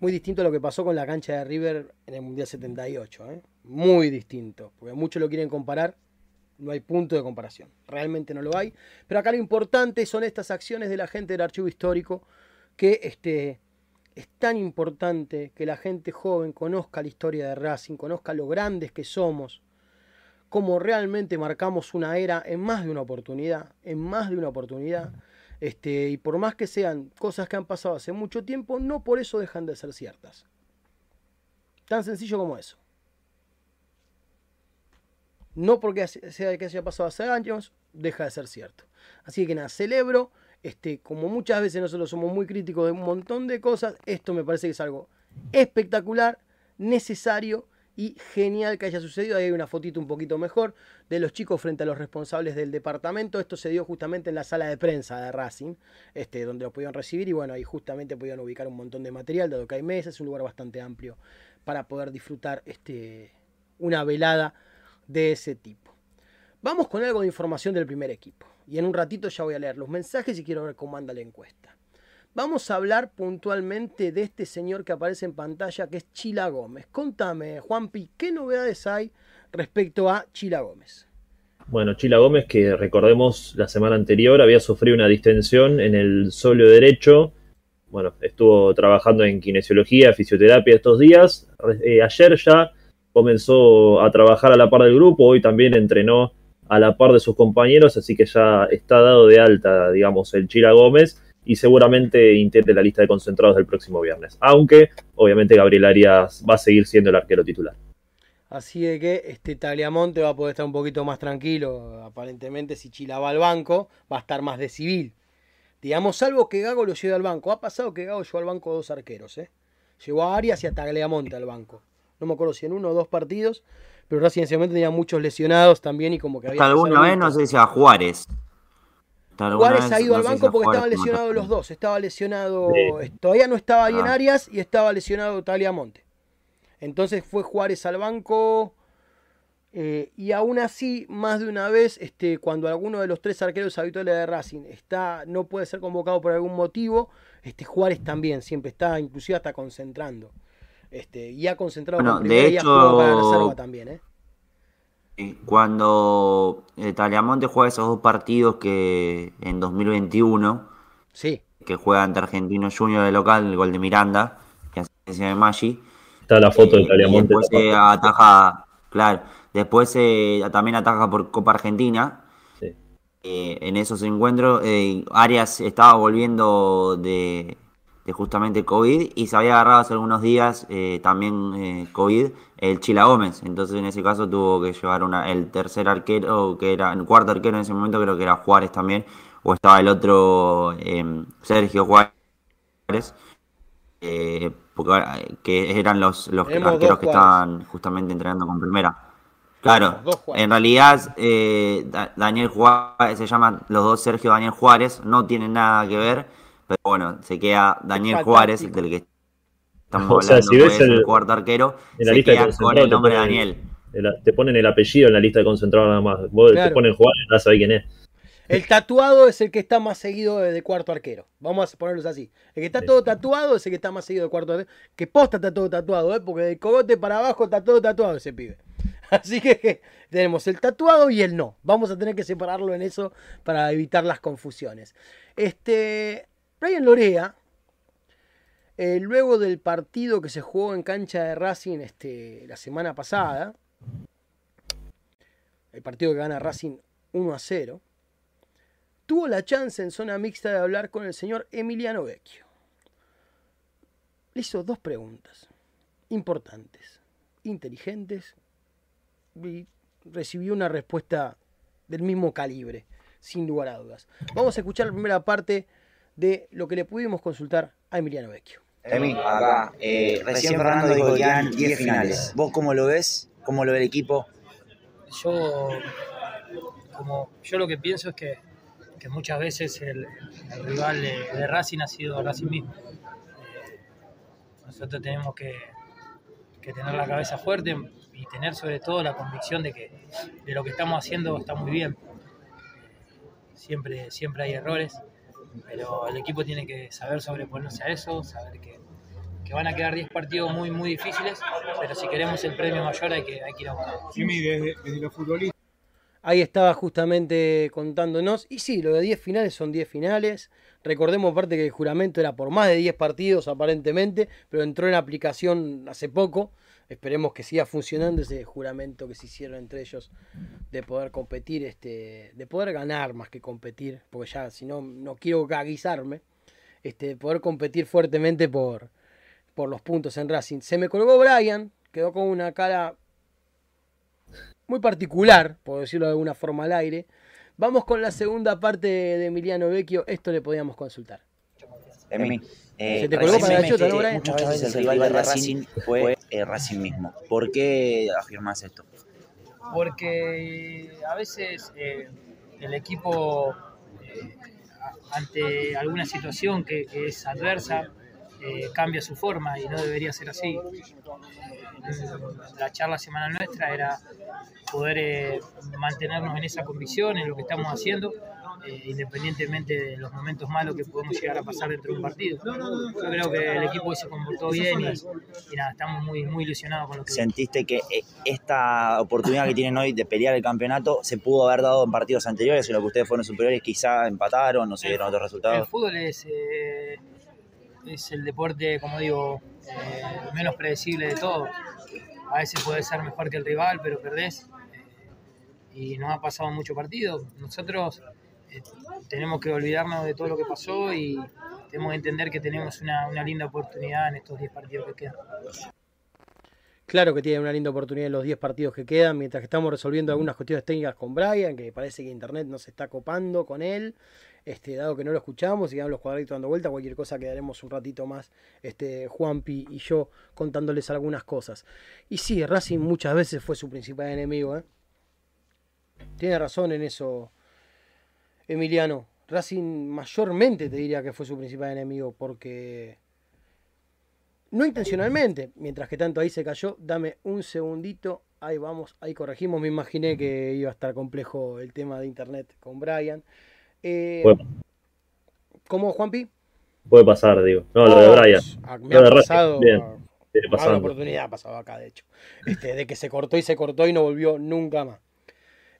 Muy distinto a lo que pasó con la cancha de River en el Mundial 78, ¿eh? Muy distinto, porque muchos lo quieren comparar, no hay punto de comparación, realmente no lo hay. Pero acá lo importante son estas acciones de la gente del archivo histórico, que este, es tan importante que la gente joven conozca la historia de Racing, conozca lo grandes que somos, cómo realmente marcamos una era en más de una oportunidad, en más de una oportunidad. Este, y por más que sean cosas que han pasado hace mucho tiempo, no por eso dejan de ser ciertas. Tan sencillo como eso. No porque sea que haya pasado hace años, deja de ser cierto. Así que nada, celebro, este, como muchas veces nosotros somos muy críticos de un montón de cosas, esto me parece que es algo espectacular, necesario y genial que haya sucedido. Ahí hay una fotito un poquito mejor de los chicos frente a los responsables del departamento. Esto se dio justamente en la sala de prensa de Racing, este, donde lo pudieron recibir y bueno, ahí justamente pudieron ubicar un montón de material, dado que hay mesas, es un lugar bastante amplio para poder disfrutar este, una velada de ese tipo. Vamos con algo de información del primer equipo. Y en un ratito ya voy a leer los mensajes y quiero ver cómo anda la encuesta. Vamos a hablar puntualmente de este señor que aparece en pantalla, que es Chila Gómez. Contame, Juanpi, ¿qué novedades hay respecto a Chila Gómez? Bueno, Chila Gómez, que recordemos la semana anterior había sufrido una distensión en el sóleo derecho. Bueno, estuvo trabajando en kinesiología, fisioterapia estos días. Eh, ayer ya comenzó a trabajar a la par del grupo, hoy también entrenó a la par de sus compañeros, así que ya está dado de alta, digamos, el Chila Gómez y seguramente integre la lista de concentrados del próximo viernes. Aunque, obviamente, Gabriel Arias va a seguir siendo el arquero titular. Así de que este Tagliamonte va a poder estar un poquito más tranquilo. Aparentemente, si Chila va al banco, va a estar más de civil. Digamos, salvo que Gago lo lleve al banco. Ha pasado que Gago llevó al banco dos arqueros, ¿eh? Llevó a Arias y a Tagliamonte al banco. No me acuerdo si en uno o dos partidos, pero recientemente tenía muchos lesionados también y como que había. Hasta alguna vez no sé si a Juárez. Juárez ha ido al banco porque estaban lesionados los dos. Estaba lesionado, todavía no estaba bien ah. Arias y estaba lesionado Monte. Entonces fue Juárez al banco. Eh, y aún así, más de una vez, este, cuando alguno de los tres arqueros habituales de Racing está, no puede ser convocado por algún motivo, este, Juárez también siempre está, inclusive hasta concentrando. Este, y ha concentrado bueno, de hecho, para la reserva también, ¿eh? Cuando eh, Taliamonte juega esos dos partidos que en 2021, sí. que juega ante Argentino Junior de local, el gol de Miranda, que hace de Maggi. Está la foto de Taliamonte. Después se ataja, claro, después también ataja por Copa Argentina. Eh, en esos encuentros, eh, Arias estaba volviendo de, justamente COVID y se había agarrado hace algunos días eh, también eh, COVID el Chila Gómez. Entonces en ese caso tuvo que llevar una, el tercer arquero, que era el cuarto arquero en ese momento, creo que era Juárez también, o estaba el otro em, Sergio Juárez, eh, que eran los, los arqueros que estaban justamente entrenando con primera. Claro, en realidad Daniel Juárez, se llaman los dos Sergio Daniel Juárez, no tienen nada que ver pero bueno, se queda Daniel Juárez, del que estamos <laughs> o sea, si ves el, cuarto arquero, en la lista de con el nombre de Daniel. te ponen el apellido en la lista de concentrados nada más. Vos te ponen Juárez, ya sabés quién es. El tatuado es el que está más seguido de, cuarto arquero. Vamos a ponerlos así. El que está todo tatuado es el que está más seguido de cuarto arquero. Que posta está todo tatuado, ¿eh? porque de cogote para abajo está todo tatuado ese pibe. <laughs> Así que tenemos el tatuado y el no. Vamos a tener que separarlo en eso para evitar las confusiones. Este, Brian Lorea, eh, luego del partido que se jugó en cancha de Racing este, la semana pasada, el partido que gana Racing 1 a 0, tuvo la chance en zona mixta de hablar con el señor Emiliano Vecchio. Le hizo dos preguntas importantes, inteligentes, y recibió una respuesta del mismo calibre, sin lugar a dudas. Vamos a escuchar la primera parte de lo que le pudimos consultar a Emiliano Vecchio. Emi, acá, eh, recién Fernando dijo que quedan 10 finales. ¿Vos cómo lo ves? ¿Cómo lo ve el equipo? Yo, como, yo lo que pienso es que, que muchas veces el, rival de, Racing ha sido Racing mismo. Eh, nosotros tenemos que, que, tener la cabeza fuerte y tener sobre todo la convicción de que de lo que estamos haciendo está muy bien. Siempre, siempre hay errores pero el equipo tiene que saber sobreponerse a eso, saber que, van a quedar 10 partidos muy, muy difíciles, pero si queremos el premio mayor hay que, hay que ir a buscarlo. Jimmy, desde, desde los futbolistas. Ahí estaba justamente contándonos, y sí, lo de 10 finales son 10 finales. Recordemos aparte que el juramento era por más de 10 partidos aparentemente, pero entró en aplicación hace poco. Esperemos que siga funcionando ese juramento que se hicieron entre ellos de poder competir, este, de poder ganar más que competir, porque ya si no, no quiero gaguizarme, este, poder competir fuertemente por, por los puntos en Racing. Se me colgó Brian, quedó con una cara muy particular, por decirlo de alguna forma al aire. Vamos con la segunda parte de Emiliano Vecchio, esto le podíamos consultar. Emi, eh, Se te colgó para la chota, ¿no, Muchas veces el rival de Racing fue eh, Racing mismo. ¿Por qué afirmas esto? Porque a veces eh, el equipo, ante alguna situación que, es adversa, eh, cambia su forma y no debería ser así. La charla semanal nuestra era poder eh, mantenernos en esa convicción, en lo que estamos haciendo, eh, independientemente de los momentos malos que podemos llegar a pasar dentro de un partido. Yo creo que el equipo se comportó bien y, nada, estamos muy, muy ilusionados con lo que... ¿Sentiste que esta oportunidad que tienen hoy de pelear el campeonato se pudo haber dado en partidos anteriores en los que ustedes fueron superiores, quizá empataron, no se dieron otros resultados? El fútbol es es el deporte, como digo, eh, menos predecible de todos. A veces puede ser mejor que el rival, pero perdés. Eh, y nos ha pasado mucho partido. Nosotros eh, tenemos que olvidarnos de todo lo que pasó y tenemos que entender que tenemos una, linda oportunidad en estos 10 partidos que quedan. Claro que tiene una linda oportunidad en los 10 partidos que quedan, mientras que estamos resolviendo algunas cuestiones técnicas con Brian, que parece que Internet no se está copando con él. Este, dado que no lo escuchamos y quedan los cuadraditos dando vuelta, cualquier cosa quedaremos un ratito más, este, Juanpi y yo contándoles algunas cosas. Y sí, Racing muchas veces fue su principal enemigo, ¿eh? Tiene razón en eso, Emiliano. Racing mayormente te diría que fue su principal enemigo, porque no intencionalmente, mientras que tanto ahí se cayó, dame un segundito, ahí vamos, ahí corregimos, me imaginé que iba a estar complejo el tema de internet con Brian. Eh, ¿Cómo, Juanpi? Puede pasar, digo. No, lo de Brian. Ah, me ha pasado. Bien. Una oportunidad ha pasado acá, de hecho. Este, de que se cortó y se cortó y no volvió nunca más.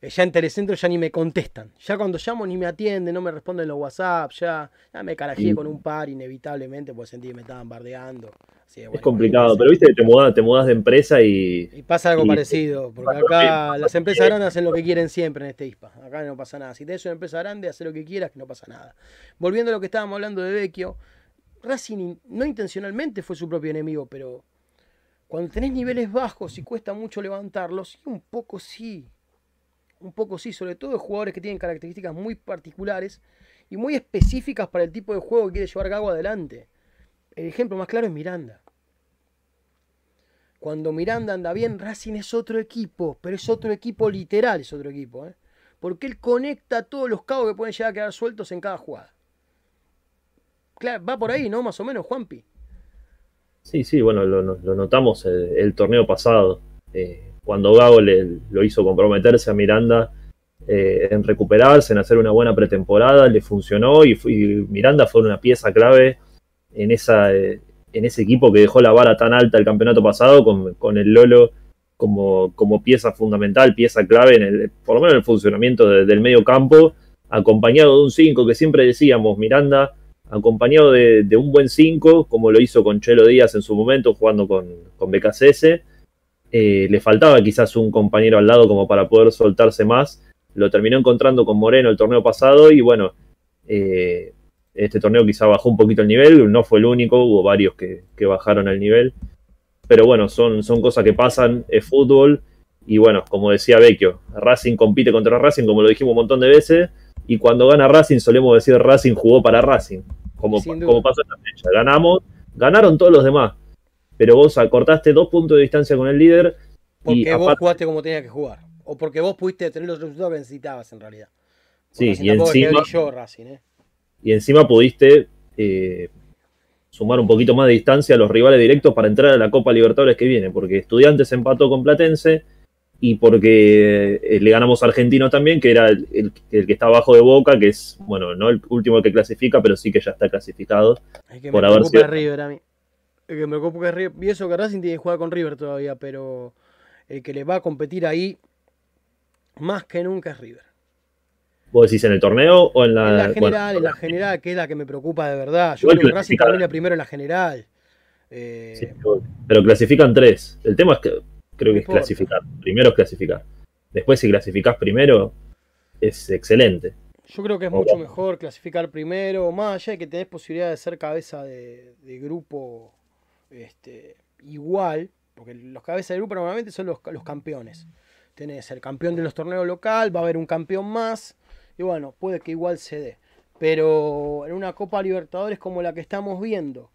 Eh, ya en Telecentro ya ni me contestan. Ya cuando llamo ni me atienden, no me responden los WhatsApp, ya, ya me carajé con un par inevitablemente, porque sentí que me estaban bardeando. es complicado, pero viste que te mudas, te mudas de empresa y... Y pasa algo parecido, porque acá las empresas grandes hacen lo que quieren siempre en este ISPA. Acá no pasa nada. Si tenés una empresa grande, haz lo que quieras, que no pasa nada. Volviendo a lo que estábamos hablando de Vecchio, Racing no intencionalmente fue su propio enemigo, pero cuando tenés niveles bajos y cuesta mucho levantarlos, y un poco sí, un poco sí, sobre todo de jugadores que tienen características muy particulares y muy específicas para el tipo de juego que quiere llevar Gago adelante. El ejemplo más claro es Miranda. Cuando Miranda anda bien, Racing es otro equipo, pero es otro equipo literal, es otro equipo. ¿eh? Porque él conecta todos los cabos que pueden llegar a quedar sueltos en cada jugada. Claro, va por ahí, ¿no? Más o menos, Juanpi. Sí, sí, bueno, lo, notamos el, torneo pasado. Eh, cuando Gago le, lo hizo comprometerse a Miranda eh, en recuperarse, en hacer una buena pretemporada, le funcionó y, Miranda fue una pieza clave en, esa, eh, en ese equipo que dejó la vara tan alta el campeonato pasado con, el Lolo como, pieza fundamental, pieza clave, en el, por lo menos en el funcionamiento del medio campo, acompañado de un 5 que siempre decíamos, Miranda, acompañado de, un buen 5, como lo hizo con Chelo Díaz en su momento jugando con, con eh, le faltaba quizás un compañero al lado como para poder soltarse más. Lo terminó encontrando con Moreno el torneo pasado y bueno, eh, este torneo quizá bajó un poquito el nivel, no fue el único, hubo varios que, bajaron el nivel. Pero bueno, son, son cosas que pasan, es fútbol. Y bueno, como decía Vecchio, Racing compite contra Racing, como lo dijimos un montón de veces. Y cuando gana Racing, solemos decir Racing jugó para Racing, como, como pasó en la fecha. Ganamos, ganaron todos los demás pero vos acortaste dos puntos de distancia con el líder. Porque vos jugaste como tenías que jugar. O porque vos pudiste tener los resultados que necesitabas en realidad. sí, y encima, ¿eh? y encima pudiste eh, sumar un poquito más de distancia a los rivales directos para entrar a la Copa Libertadores que viene, porque Estudiantes empató con Platense y porque eh, le ganamos a Argentino también, que era el, que está abajo de Boca, que es, bueno, no el último que clasifica, pero sí que ya está clasificado. por haber sido... River a mí que me preocupa que River, y eso que Racing tiene que jugar con River todavía, pero el que le va a competir ahí más que nunca es River. ¿Vos decís en el torneo o en la, en la general? en la general, que es la que me preocupa de verdad. Yo creo que Racing termina primero en la general. Eh, pero clasifican tres. El tema es que creo que es clasificar. Primero es clasificar. Después, si clasificás primero, es excelente. Yo creo que es mucho mejor clasificar primero, más allá de que tenés posibilidad de ser cabeza de grupo este, igual, porque los cabezas de grupo normalmente son los, los campeones. Tenés el campeón de los torneos local, va a haber un campeón más, y bueno, puede que igual se dé. Pero en una Copa Libertadores como la que estamos viendo,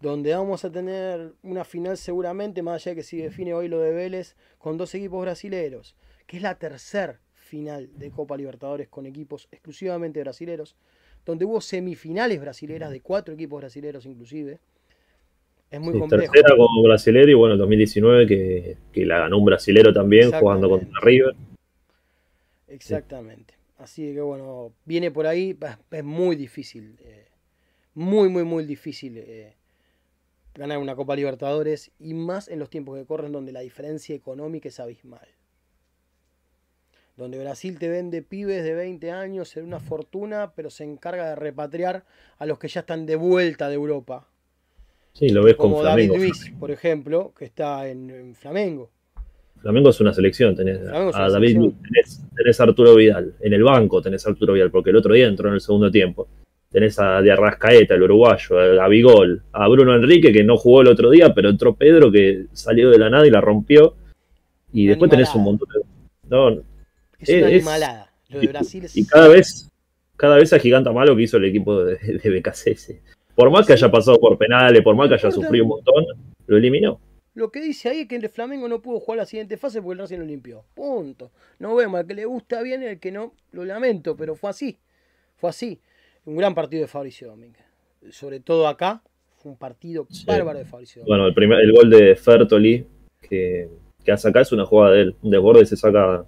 donde vamos a tener una final seguramente, más allá de que si define hoy lo de Vélez, con dos equipos brasileros, que es la tercer final de Copa Libertadores con equipos exclusivamente brasileros, donde hubo semifinales brasileras de cuatro equipos brasileros inclusive, Es muy Sí, complejo. tercera como brasilero y bueno, el 2019 que, que la ganó un brasilero también jugando contra River. Exactamente. Así que bueno, viene por ahí, es, es muy difícil, eh, muy, muy, muy difícil eh, ganar una Copa Libertadores y más en los tiempos que corren donde la diferencia económica es abismal. Donde Brasil te vende pibes de 20 años en una fortuna, pero se encarga de repatriar a los que ya están de vuelta de Europa. Sí, lo ves con Como David Flamengo. Luis, por ejemplo, que está en, en Flamengo. Flamengo es una selección, tenés Flamengo a una David selección. Tenés, tenés a Arturo Vidal, en el banco tenés a Arturo Vidal, porque el otro día entró en el segundo tiempo. Tenés a De Arrascaeta, el uruguayo, a Gabigol, a Bruno Enrique, que no jugó el otro día, pero entró Pedro, que salió de la nada y la rompió. Y Una después tenés un animalada. montón de... No, Es una Es- animalada. Lo de Brasil es... y cada vez, cada vez agiganta más lo que hizo el equipo de, de BKCS. Por más que haya pasado por penales, por más que haya sufrido un montón, lo eliminó. Lo que dice ahí es que el Flamengo no pudo jugar la siguiente fase porque el Racing lo limpió. Punto. No vemos, al que le gusta bien y al que no, lo lamento, pero fue así. Fue así. Un gran partido de Fabricio Domínguez. Sobre todo acá, fue un partido Sí. bárbaro de Fabricio Domínguez. Bueno, el, primer, el gol de Fertoli que, que hace acá es una jugada de él. Un desborde se saca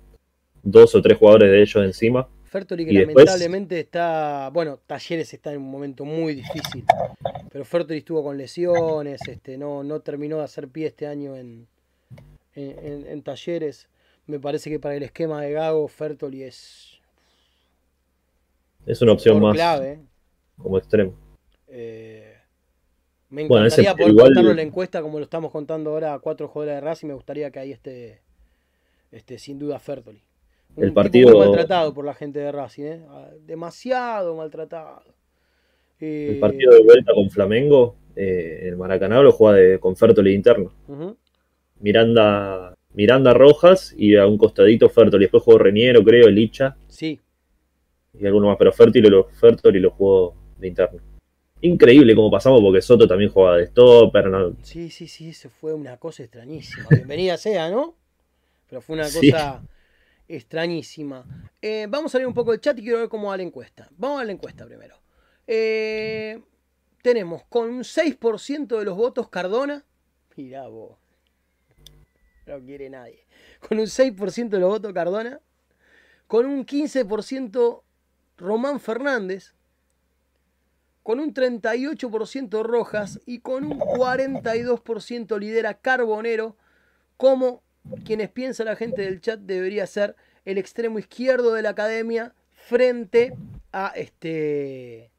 dos o tres jugadores de ellos encima. Fertoli que y después- lamentablemente está, bueno, Talleres está en un momento muy difícil, pero Fertoli estuvo con lesiones, este, no, no terminó de hacer pie este año en, en, en- en Talleres. Me parece que para el esquema de Gago, Fertoli es Es una opción más clave. como extremo. Eh, me Bueno, encantaría poder igual- contarlo en la encuesta como lo estamos contando ahora a cuatro jugadores de Racing. Me gustaría que ahí esté, este, sin duda, Fertoli. Un El tipo partido- muy maltratado por la gente de Racing, ¿eh? Ah, demasiado maltratado. Eh, El partido de vuelta con Flamengo, eh, el Maracaná lo juega de, con Fertoli interno. Miranda, Miranda Rojas y a un costadito Fertoli. Después jugó Reñero, creo, Licha Sí, y alguno más. Pero Fertoli lo, Fertoli lo jugó de interno. Increíble cómo pasamos porque Soto también jugaba de stopper. ¿no? sí, sí, sí, eso fue una cosa extrañísima. Bienvenida sea, ¿no? Pero fue una <laughs> Sí. Extrañísima. Eh, vamos a leer un poco el chat y quiero ver cómo va la encuesta. Vamos a la encuesta primero. Eh, tenemos con un 6% de los votos Cardona. Mirá vos. No quiere nadie. Con un 6% de los votos Cardona. Con un 15% Román Fernández. Con un 38% Rojas. Y con un 42% lidera Carbonero. Como quienes piensa la gente del chat debería ser el extremo izquierdo de la academia frente a este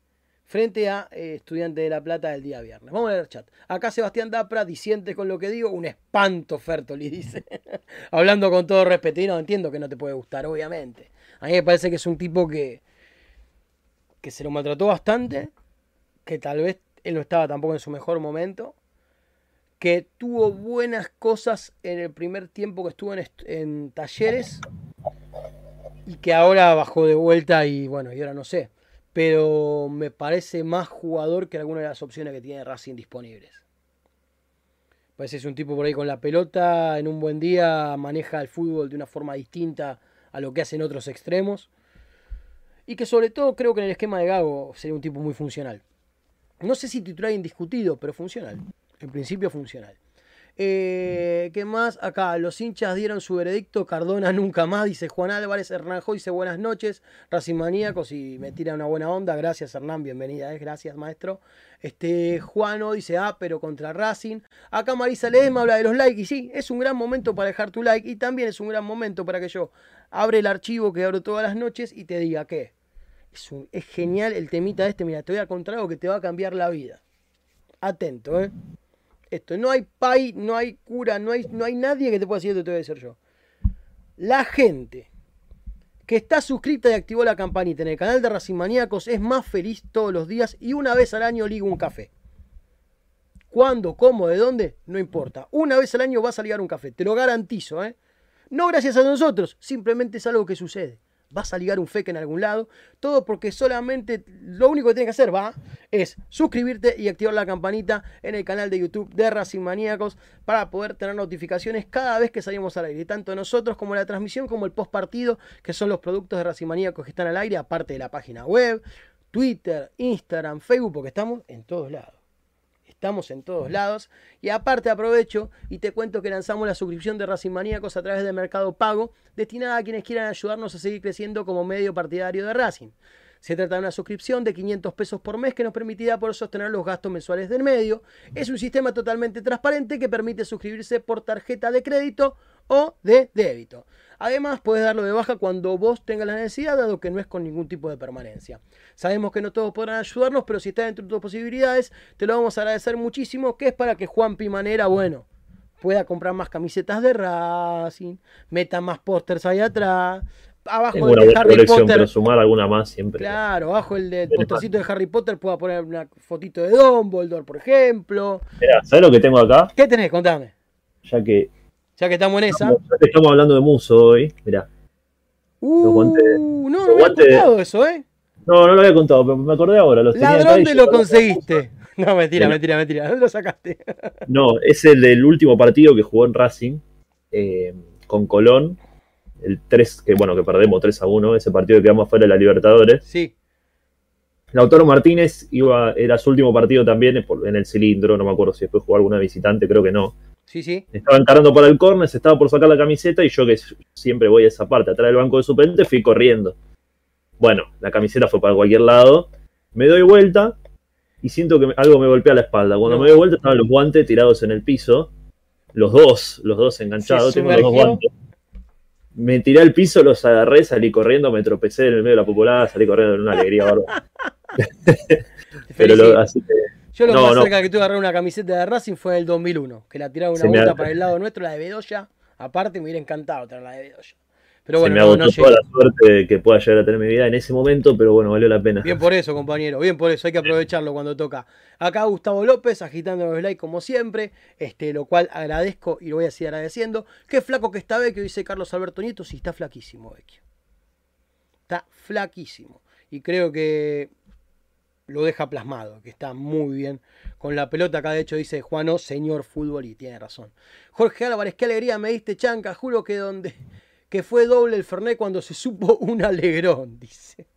frente a eh, Estudiante de La Plata del día viernes. Vamos a leer el chat. Acá Sebastián Dapra, disiente con lo que digo, un espanto Fertoli, dice. <laughs> Hablando con todo respeto. Y no, entiendo que no te puede gustar, obviamente. A mí me parece que es un tipo que, que se lo maltrató bastante, que tal vez él no estaba tampoco en su mejor momento, que tuvo buenas cosas en el primer tiempo que estuvo en, en talleres y que ahora bajó de vuelta y bueno, y ahora no sé. Pero me parece más jugador que alguna de las opciones que tiene Racing disponibles. Parece que es un tipo por ahí con la pelota, en un buen día maneja el fútbol de una forma distinta a lo que hacen otros extremos. Y que sobre todo creo que en el esquema de Gago sería un tipo muy funcional. No sé si titular indiscutido, pero funcional. En principio funcional. Eh, ¿Qué más? Acá los hinchas dieron su veredicto. Cardona nunca más, dice Juan Álvarez. Hernán dice buenas noches. Racing Maníacos y me tira una buena onda. Gracias Hernán, bienvenida. eh. Gracias maestro. Este Juano dice ah, pero contra Racing. Acá Marisa Ledesma habla de los likes. Y sí, es un gran momento para dejar tu like. Y también es un gran momento para que yo abre el archivo que abro todas las noches y te diga que es, es genial el temita este. Mira, te voy a contar algo que te va a cambiar la vida. Atento, ¿eh? Esto, no hay pay, no hay cura, no hay, no hay nadie que te pueda decir esto, te voy a decir yo. La gente que está suscrita y activó la campanita en el canal de Racing Maníacos es más feliz todos los días y una vez al año liga un café. ¿Cuándo? ¿Cómo? ¿De dónde? No importa. Una vez al año vas a ligar un café. Te lo garantizo, ¿eh? No gracias a nosotros, simplemente es algo que sucede. Vas a ligar un feque en algún lado, todo porque solamente lo único que tienes que hacer, va, es suscribirte y activar la campanita en el canal de YouTube de Racing Maníacos para poder tener notificaciones cada vez que salimos al aire, tanto nosotros como la transmisión como el post partido, que son los productos de Racing Maníacos que están al aire, aparte de la página web, Twitter, Instagram, Facebook, porque estamos en todos lados. Estamos en todos lados. Y aparte aprovecho y te cuento que lanzamos la suscripción de Racing Maníacos a través de Mercado Pago, destinada a quienes quieran ayudarnos a seguir creciendo como medio partidario de Racing. Se trata de una suscripción de 500 pesos por mes que nos permitirá por sostener los gastos mensuales del medio. Es un sistema totalmente transparente que permite suscribirse por tarjeta de crédito o de débito. Además, puedes darlo de baja cuando vos tengas la necesidad, dado que no es con ningún tipo de permanencia. Sabemos que no todos podrán ayudarnos, pero si está dentro de tus posibilidades, te lo vamos a agradecer muchísimo, que es para que Juan Pimanera, bueno, pueda comprar más camisetas de Racing, meta más pósters ahí atrás, abajo Tengo el de Harry Potter. pero sumar alguna más siempre. Claro, abajo el del Tiene postercito de Harry Potter pueda poner una fotito de Dumbledore, por ejemplo. Mirá, ¿sabes lo que tengo acá? ¿Qué tenés? Contame. Ya que, Ya que estamos en esa. estamos hablando de Muso hoy, mirá. Uh, guantes- no, no los me había contado eso, ¿eh? No, no lo había contado, pero me acordé ahora. Los tenía ¿La acá y dónde yo- lo conseguiste? <laughs> No, mentira, mentira, mentira. ¿Dónde lo sacaste? <laughs> No, es el del último partido que jugó en Racing eh, con Colón. El 3, que bueno, que perdemos 3 a 1, ese partido que quedamos fuera de la Libertadores. Sí. Lautaro Martínez iba, era su último partido también en el cilindro, no me acuerdo si después jugó alguna visitante, creo que no. Sí, sí. Estaba encarando para el córner, se estaba por sacar la camiseta y yo que siempre voy a esa parte, atrás del banco de suplente, fui corriendo. Bueno, la camiseta fue para cualquier lado. Me doy vuelta y siento que algo me golpea la espalda. Cuando No. me doy vuelta estaban los guantes tirados en el piso. Los dos, los dos enganchados. Tengo los guantes. Me tiré al piso, los agarré, salí corriendo, me tropecé en el medio de la popular, salí corriendo en una alegría bárbara. <laughs> Pero lo- así que Yo lo no, más no. cerca que tuve agarrar una camiseta de Racing fue en el 2001, que la tiraron una Se vuelta para el lado nuestro, la de Bedoya. Aparte, me hubiera encantado tener la de Bedoya. Pero se bueno, me no, agotó no toda la suerte que pueda llegar a tener mi vida en ese momento, pero bueno, valió la pena. Bien por eso, compañero, bien por eso, hay que aprovecharlo cuando toca. Acá Gustavo López agitando los likes como siempre, este, lo cual agradezco y lo voy a seguir agradeciendo. Qué flaco que está Vecchio, dice Carlos Alberto Nieto, sí está flaquísimo Vecchio. Está flaquísimo. Y creo que lo deja plasmado, que está muy bien. Con la pelota acá de hecho dice Juano, señor fútbol, y tiene razón. Jorge Álvarez, qué alegría me diste, chanca, juro que donde que fue doble el Fernet cuando se supo un alegrón, <laughs> dice.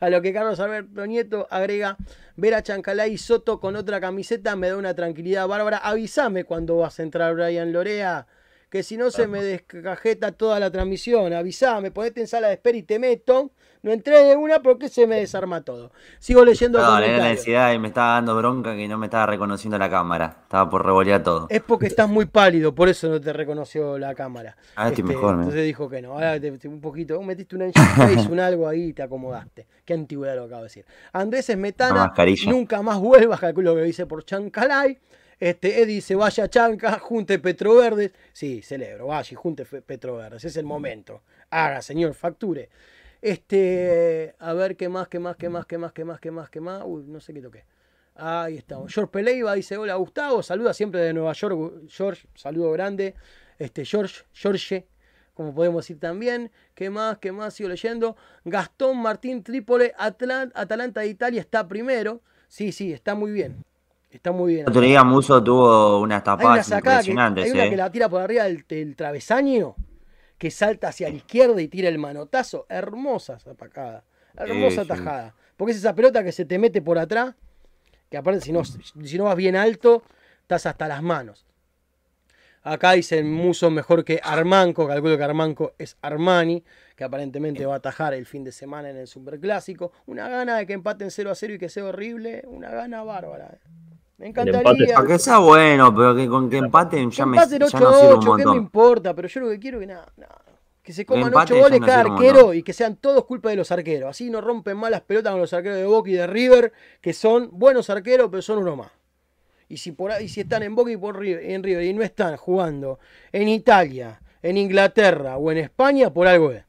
A lo que Carlos Alberto Nieto agrega, ver a Chancalay y Soto con otra camiseta me da una tranquilidad bárbara. Avísame cuando vas a entrar Brian Lorea, que si no se me descajeta toda la transmisión. Avísame, ponete en sala de espera y te meto. No entré de una porque se me desarma todo. Sigo leyendo era la ansiedad y me estaba dando bronca que no me estaba reconociendo la cámara. Estaba por revolear todo. Es porque estás muy pálido, por eso no te reconoció la cámara. Ah, estoy mejor, Entonces dijo que no. Ahora te, te- un poquito, metiste una face, un algo ahí y te acomodaste. Qué antigüedad lo acabo de decir. Andrés Una Esmetana, nunca más vuelvas, calculo que lo dice por Chancalay. Este, Eddie dice, vaya Chanca, <laughs> junte Petroverdes. Sí, celebro, vaya y junte Petroverdes, es el momento. Haga, señor, facture. Este, a ver qué más, qué más, qué más, qué más, qué más, qué más, qué más. Uy, no sé qué toqué. Ahí estamos. George Peleiva dice: Hola Gustavo, saluda siempre de Nueva York. George, saludo grande. Este, George, George, como podemos decir también. ¿Qué más? ¿Qué más? Sigo leyendo. Gastón Martín Trípole, Atlan- Atalanta de Italia está primero. Sí, sí, está muy bien. Está muy bien. El otro día Muso tuvo unas Hay una tapadas sacada que, impresionantes, hay una eh. que la tira por arriba del, del travesaño, que salta hacia la izquierda y tira el manotazo. Hermosa esa tacada. Hermosa sí. tajada. Porque es esa pelota que se te mete por atrás, que aparte si no, si no vas bien alto, estás hasta las manos. Acá dice el Muso mejor que Armanco, calculo que Armanco es Armani, que aparentemente va a atajar el fin de semana en el Superclásico. Una gana de que empaten 0 a 0 y que sea horrible, una gana bárbara. Me encantaría. Para que sea bueno, pero que con que empaten ya, me, Empaten ya 8 no a sirve un 8, ¿qué me importa? Pero yo lo que quiero es que nada, nada, que se coman empate 8 ya goles no cada arquero y que sean todos culpa de los arqueros. Así no rompen más las pelotas con los arqueros de Boca y de River, que son buenos arqueros, pero son uno más. Y si, por ahí, si están en Boca y por River, en River y no están jugando en Italia, en Inglaterra o en España, por algo es.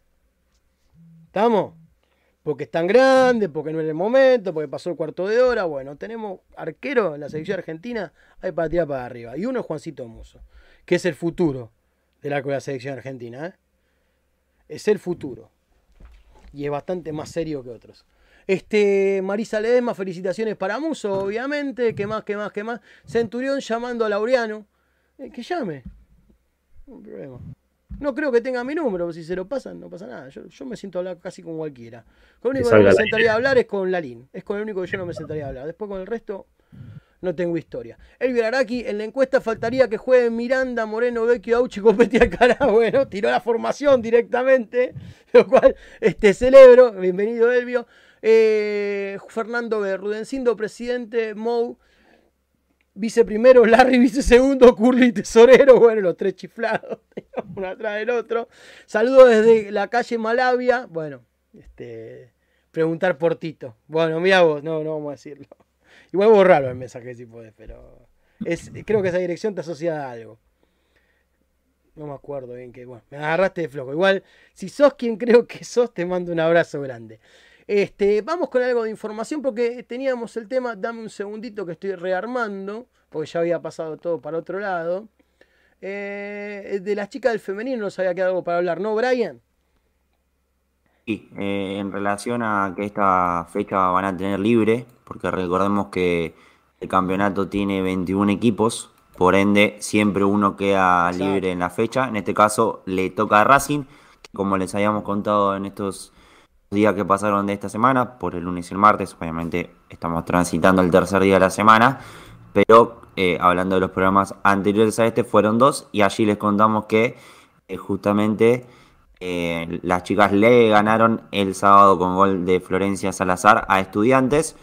¿Estamos? Porque están grandes, porque no es el momento, porque pasó el cuarto de hora. Bueno, tenemos arquero en la selección argentina, hay para tirar para arriba. Y uno es Juancito Muso, que es el futuro de la, selección argentina. ¿eh? Es el futuro. Y es bastante más serio que otros. Este, Marisa Ledesma, felicitaciones para Muso, obviamente. ¿Qué más, qué más, qué más? Centurión llamando a Laureano. Eh, que llame. No hay problema. No creo que tenga mi número, si se lo pasan, no pasa nada. Yo, yo me siento a hablar casi con cualquiera. Con lo único que no me sentaría a hablar es con Lalín. Es con el único que yo no me sentaría a hablar. Después con el resto, no tengo historia. El Araki, en la encuesta faltaría que jueguen Miranda, Moreno, Vecchio, Auchi, Copetti, <laughs> Alcara. Bueno, tiró la formación directamente, <laughs> lo cual este, celebro. Bienvenido, Elvio. Eh, Fernando B. Rudencindo, presidente, Mou, vice primero, Larry, vice segundo, Curly, tesorero. Bueno, los tres chiflados, <laughs> uno atrás del otro. Saludos desde la calle Malavia. Bueno, este, preguntar por Tito. Bueno, mira vos, no, no vamos a decirlo. Igual borrarlo el mensaje si podés, pero es, creo que esa dirección te asocia a algo. No me acuerdo bien que, bueno, me agarraste de flojo. Igual, si sos quien creo que sos, te mando un abrazo grande. Este, vamos con algo de información porque teníamos el tema, dame un segundito que estoy rearmando, porque ya había pasado todo para otro lado. Eh, de las chicas del femenino nos había quedado algo para hablar, ¿no, Brian? Sí, eh, en relación a que esta fecha van a tener libre, porque recordemos que el campeonato tiene 21 equipos, por ende siempre uno queda libre en la fecha. En este caso le toca a Racing, como les habíamos contado en estos días que pasaron de esta semana, por el lunes y el martes, obviamente estamos transitando el tercer día de la semana, pero eh, hablando de los programas anteriores a este fueron dos y allí les contamos que eh, justamente eh, las chicas le ganaron el sábado con gol de Florencia Salazar a Estudiantes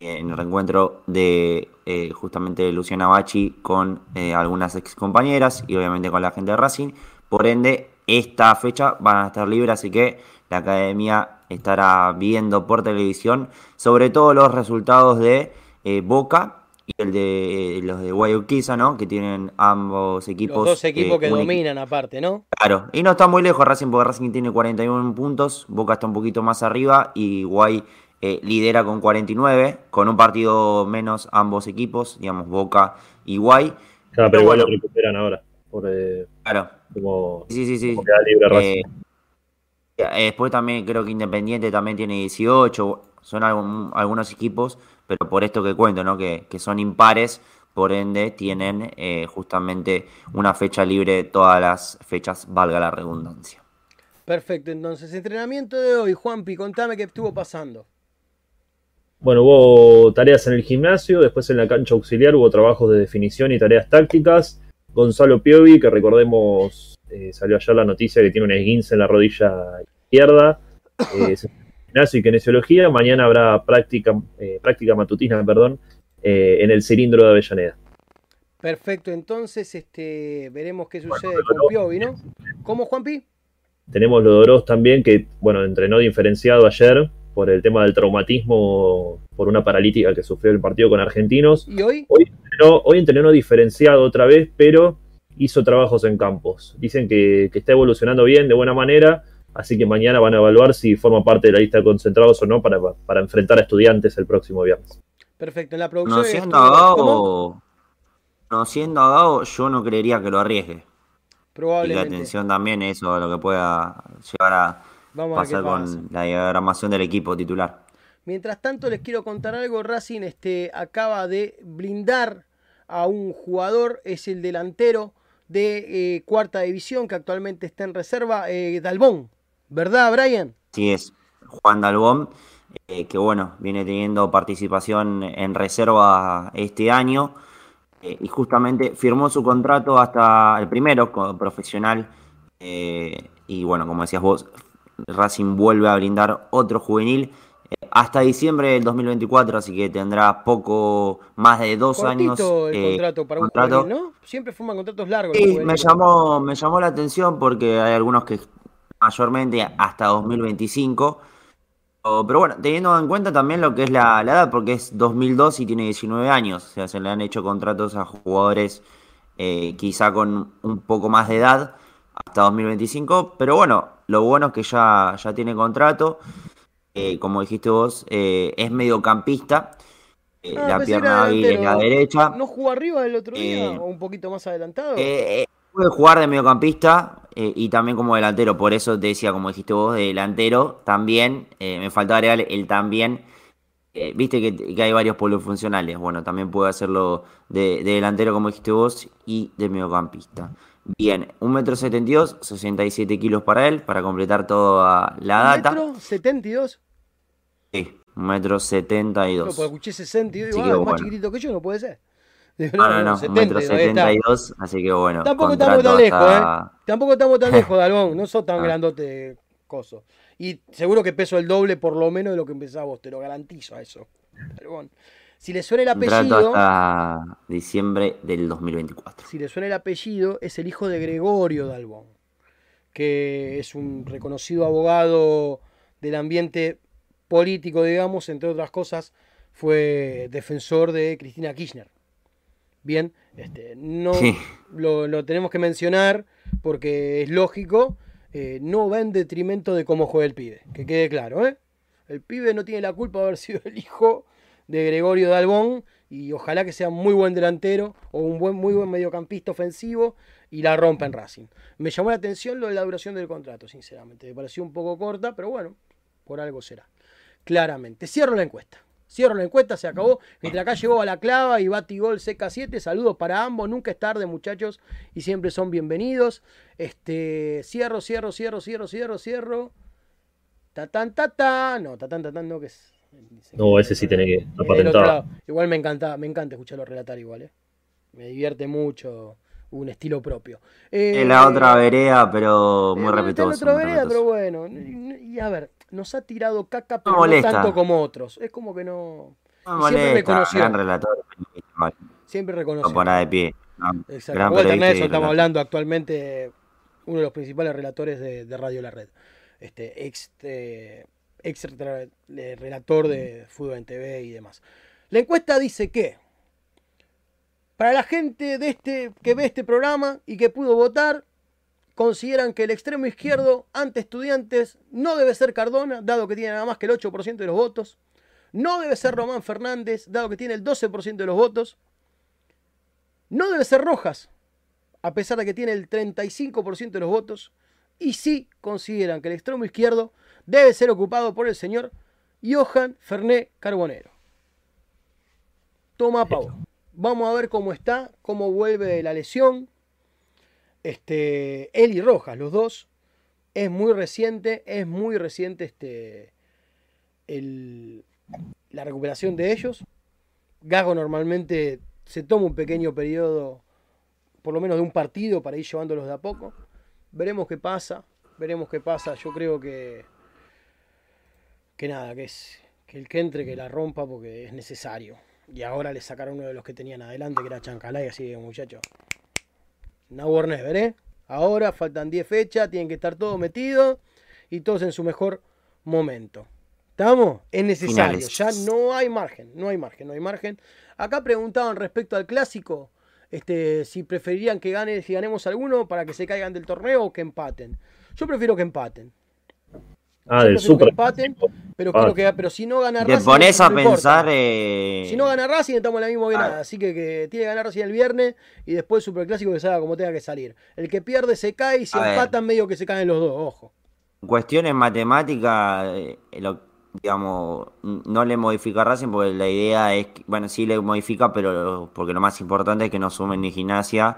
en el reencuentro de justamente Luciana Bachi con algunas ex compañeras y obviamente con la gente de Racing. Por ende, esta fecha van a estar libres, así que la academia estará viendo por televisión sobre todo los resultados de Boca y el de los de Guayuquiza, ¿no? Que tienen ambos equipos. Los dos equipos que dominan aparte, ¿no? Claro, y no está muy lejos Racing, porque Racing tiene 41 puntos, Boca está un poquito más arriba y Guay eh, lidera con 49, con un partido menos ambos equipos, digamos Boca y Guay. Claro, pero, igual lo recuperan ahora. Por, eh, claro. Como, sí, sí, sí. Como queda libre Racing. Eh, después también creo que Independiente también tiene 18, son algún, algunos equipos pero por esto que cuento, ¿no? Que, son impares, por ende tienen eh, justamente una fecha libre todas las fechas, valga la redundancia. Perfecto, entonces, entrenamiento de hoy, Juanpi, contame qué estuvo pasando. Bueno, hubo tareas en el gimnasio, después en la cancha auxiliar hubo trabajos de definición y tareas tácticas. Gonzalo Piovi, que recordemos, eh, salió ayer la noticia que tiene un esguince en la rodilla izquierda. Eh, <laughs> gimnasio y kinesiología. Mañana habrá práctica, eh, práctica matutina, perdón, eh, en el cilindro de Avellaneda. Perfecto, entonces este, veremos qué sucede con Piovi, ¿no? ¿Cómo, Juanpi? Tenemos Lodoros también, que bueno, entrenó diferenciado ayer por el tema del traumatismo por una paralítica que sufrió el partido con argentinos. ¿Y hoy? Hoy entrenó, hoy entrenó diferenciado otra vez, pero hizo trabajos en campos. Dicen que, que está evolucionando bien, de buena manera, Así que mañana van a evaluar si forma parte de la lista de concentrados o no para, para enfrentar a estudiantes el próximo viernes. Perfecto, en la producción. No siendo a no siendo a yo no creería que lo arriesgue. Probablemente. Y la atención también eso a lo que pueda llevar a pasar con la diagramación del equipo titular. Mientras tanto, les quiero contar algo. Racing este, acaba de blindar a un jugador, es el delantero de eh, cuarta división que actualmente está en reserva, eh, Dalbón. ¿Verdad, Brian? Sí, es Juan Dalbón, eh, que bueno, viene teniendo participación en reserva este año y justamente firmó su contrato hasta el primero como profesional. Y bueno, como decías vos, Racing vuelve a brindar otro juvenil hasta diciembre del 2024, así que tendrá poco más de dos años. el contrato para un ¿no? Siempre forman contratos largos. Sí, me llamó, me llamó la atención porque hay algunos que mayormente hasta 2025. Pero bueno, teniendo en cuenta también lo que es la, edad, porque es 2002 y tiene 19 años, o sea, se le han hecho contratos a jugadores eh, quizá con un poco más de edad hasta 2025, pero bueno, lo bueno es que ya, ya tiene contrato, eh, como dijiste vos, eh, es mediocampista, ah, la pierna hábil en la derecha. ¿No jugó arriba el otro día o un poquito más adelantado? puede jugar de mediocampista eh, y también como delantero, por eso te decía, como dijiste vos, de delantero también, eh, me faltaba agregar el también, eh, viste que, hay varios polifuncionales, bueno, también puede hacerlo de, delantero como dijiste vos y de mediocampista. Bien, 1,72 m, 67 kilos para él, para completar toda la data. ¿1,72 m? Sí, un metro setenta y No, dos. porque escuché 60 y digo, ah, es más bueno. chiquitito que yo, no puede ser. Digo, <laughs> No, no, no, un 70, metro digo, ahí setenta y está. dos, así que bueno. Tampoco estamos tan lejos, hasta- ¿eh? Tampoco estamos tan <laughs> lejos, Dalbón. No sos tan Ah. grandote, coso. Y seguro que peso el doble por lo menos de lo que empezás vos, te lo garantizo a eso. Dalbón. Si le suena el apellido, hasta diciembre del 2024. si le suena el apellido, es el hijo de Gregorio Dalbón, que es un reconocido abogado del ambiente político, digamos, entre otras cosas, fue defensor de Cristina Kirchner. Bien, este, no Sí. lo, lo tenemos que mencionar porque es lógico, eh, no va en detrimento de cómo juega el pibe, que quede claro, ¿eh? El pibe no tiene la culpa de haber <laughs> sido el hijo de Gregorio Dalbón y ojalá que sea muy buen delantero o un buen, muy buen mediocampista ofensivo y la rompa en Racing. Me llamó la atención lo de la duración del contrato, sinceramente. Me pareció un poco corta, pero bueno, por algo será. Claramente. Cierro la encuesta. Cierro la encuesta, se acabó. Mientras acá llegó a la clava y Batigol CK7. Saludos para ambos. Nunca es tarde, muchachos. Y siempre son bienvenidos. Este, cierro, cierro, cierro, cierro, cierro, cierro. Tatán, tatán. No, tatán, tatán, no, que es. No, ese sí tiene que estar. Igual me encanta, me encanta escucharlo relatar igual, ¿eh? Me divierte mucho, un estilo propio. Eh, Es la otra vereda, pero muy eh, está en respetuoso. otra vereda, respetuoso. pero bueno. Y a ver, nos ha tirado caca, pero no, tanto como otros. Es como que no. No siempre reconoció. gran relator. Siempre no reconoció. de pie. Exacto. Walter Nelson, estamos hablando actualmente, uno de los principales relatores de, de Radio La Red. Este, ex, eh, ex eh, relator de fútbol en TV y demás. La encuesta dice que para la gente de este, que ve este programa y que pudo votar, consideran que el extremo izquierdo ante estudiantes no debe ser Cardona, dado que tiene nada más que el 8% de los votos. No debe ser Román Fernández, dado que tiene el 12% de los votos. No debe ser Rojas, a pesar de que tiene el 35% de los votos. Y sí consideran que el extremo izquierdo debe ser ocupado por el señor Johan Ferné Carbonero. Toma Pau. Vamos a ver cómo está, cómo vuelve de la lesión. Este, él y Rojas, los dos. Es muy reciente, es muy reciente este, el- la recuperación de ellos. Gago normalmente se toma un pequeño periodo, por lo menos de un partido, para ir llevándolos de a poco. Veremos qué pasa, veremos qué pasa. Yo creo que, que nada, que es que el que entre, que la rompa, porque es necesario. Y ahora le sacaron uno de los que tenían adelante, que era Chancalay, así que muchachos. No Warner, veré. Ahora faltan 10 fechas, tienen que estar todos metidos y todos en su mejor momento. ¿Estamos? Es necesario. Finales. Ya no hay margen, no hay margen, no hay margen. Acá preguntaban respecto al clásico, este, si preferirían que gane, si ganemos alguno para que se caigan del torneo o que empaten. Yo prefiero que empaten. Ah, del Super. empaten, pero Ah. quiero que, pero si no gana Te Racing, pones no a pensar. eh, Si no gana Racing, estamos en la misma que Ah. nada. Así que, que tiene que ganar Racing el viernes y después el Superclásico que salga como tenga que salir. El que pierde se cae y si A ver. empatan, medio que se caen los dos. Ojo. Cuestiones matemáticas, eh, lo- digamos, no le modifica a Racing porque la idea es, que- bueno, sí le modifica, pero porque lo más importante es que no sumen ni Gimnasia,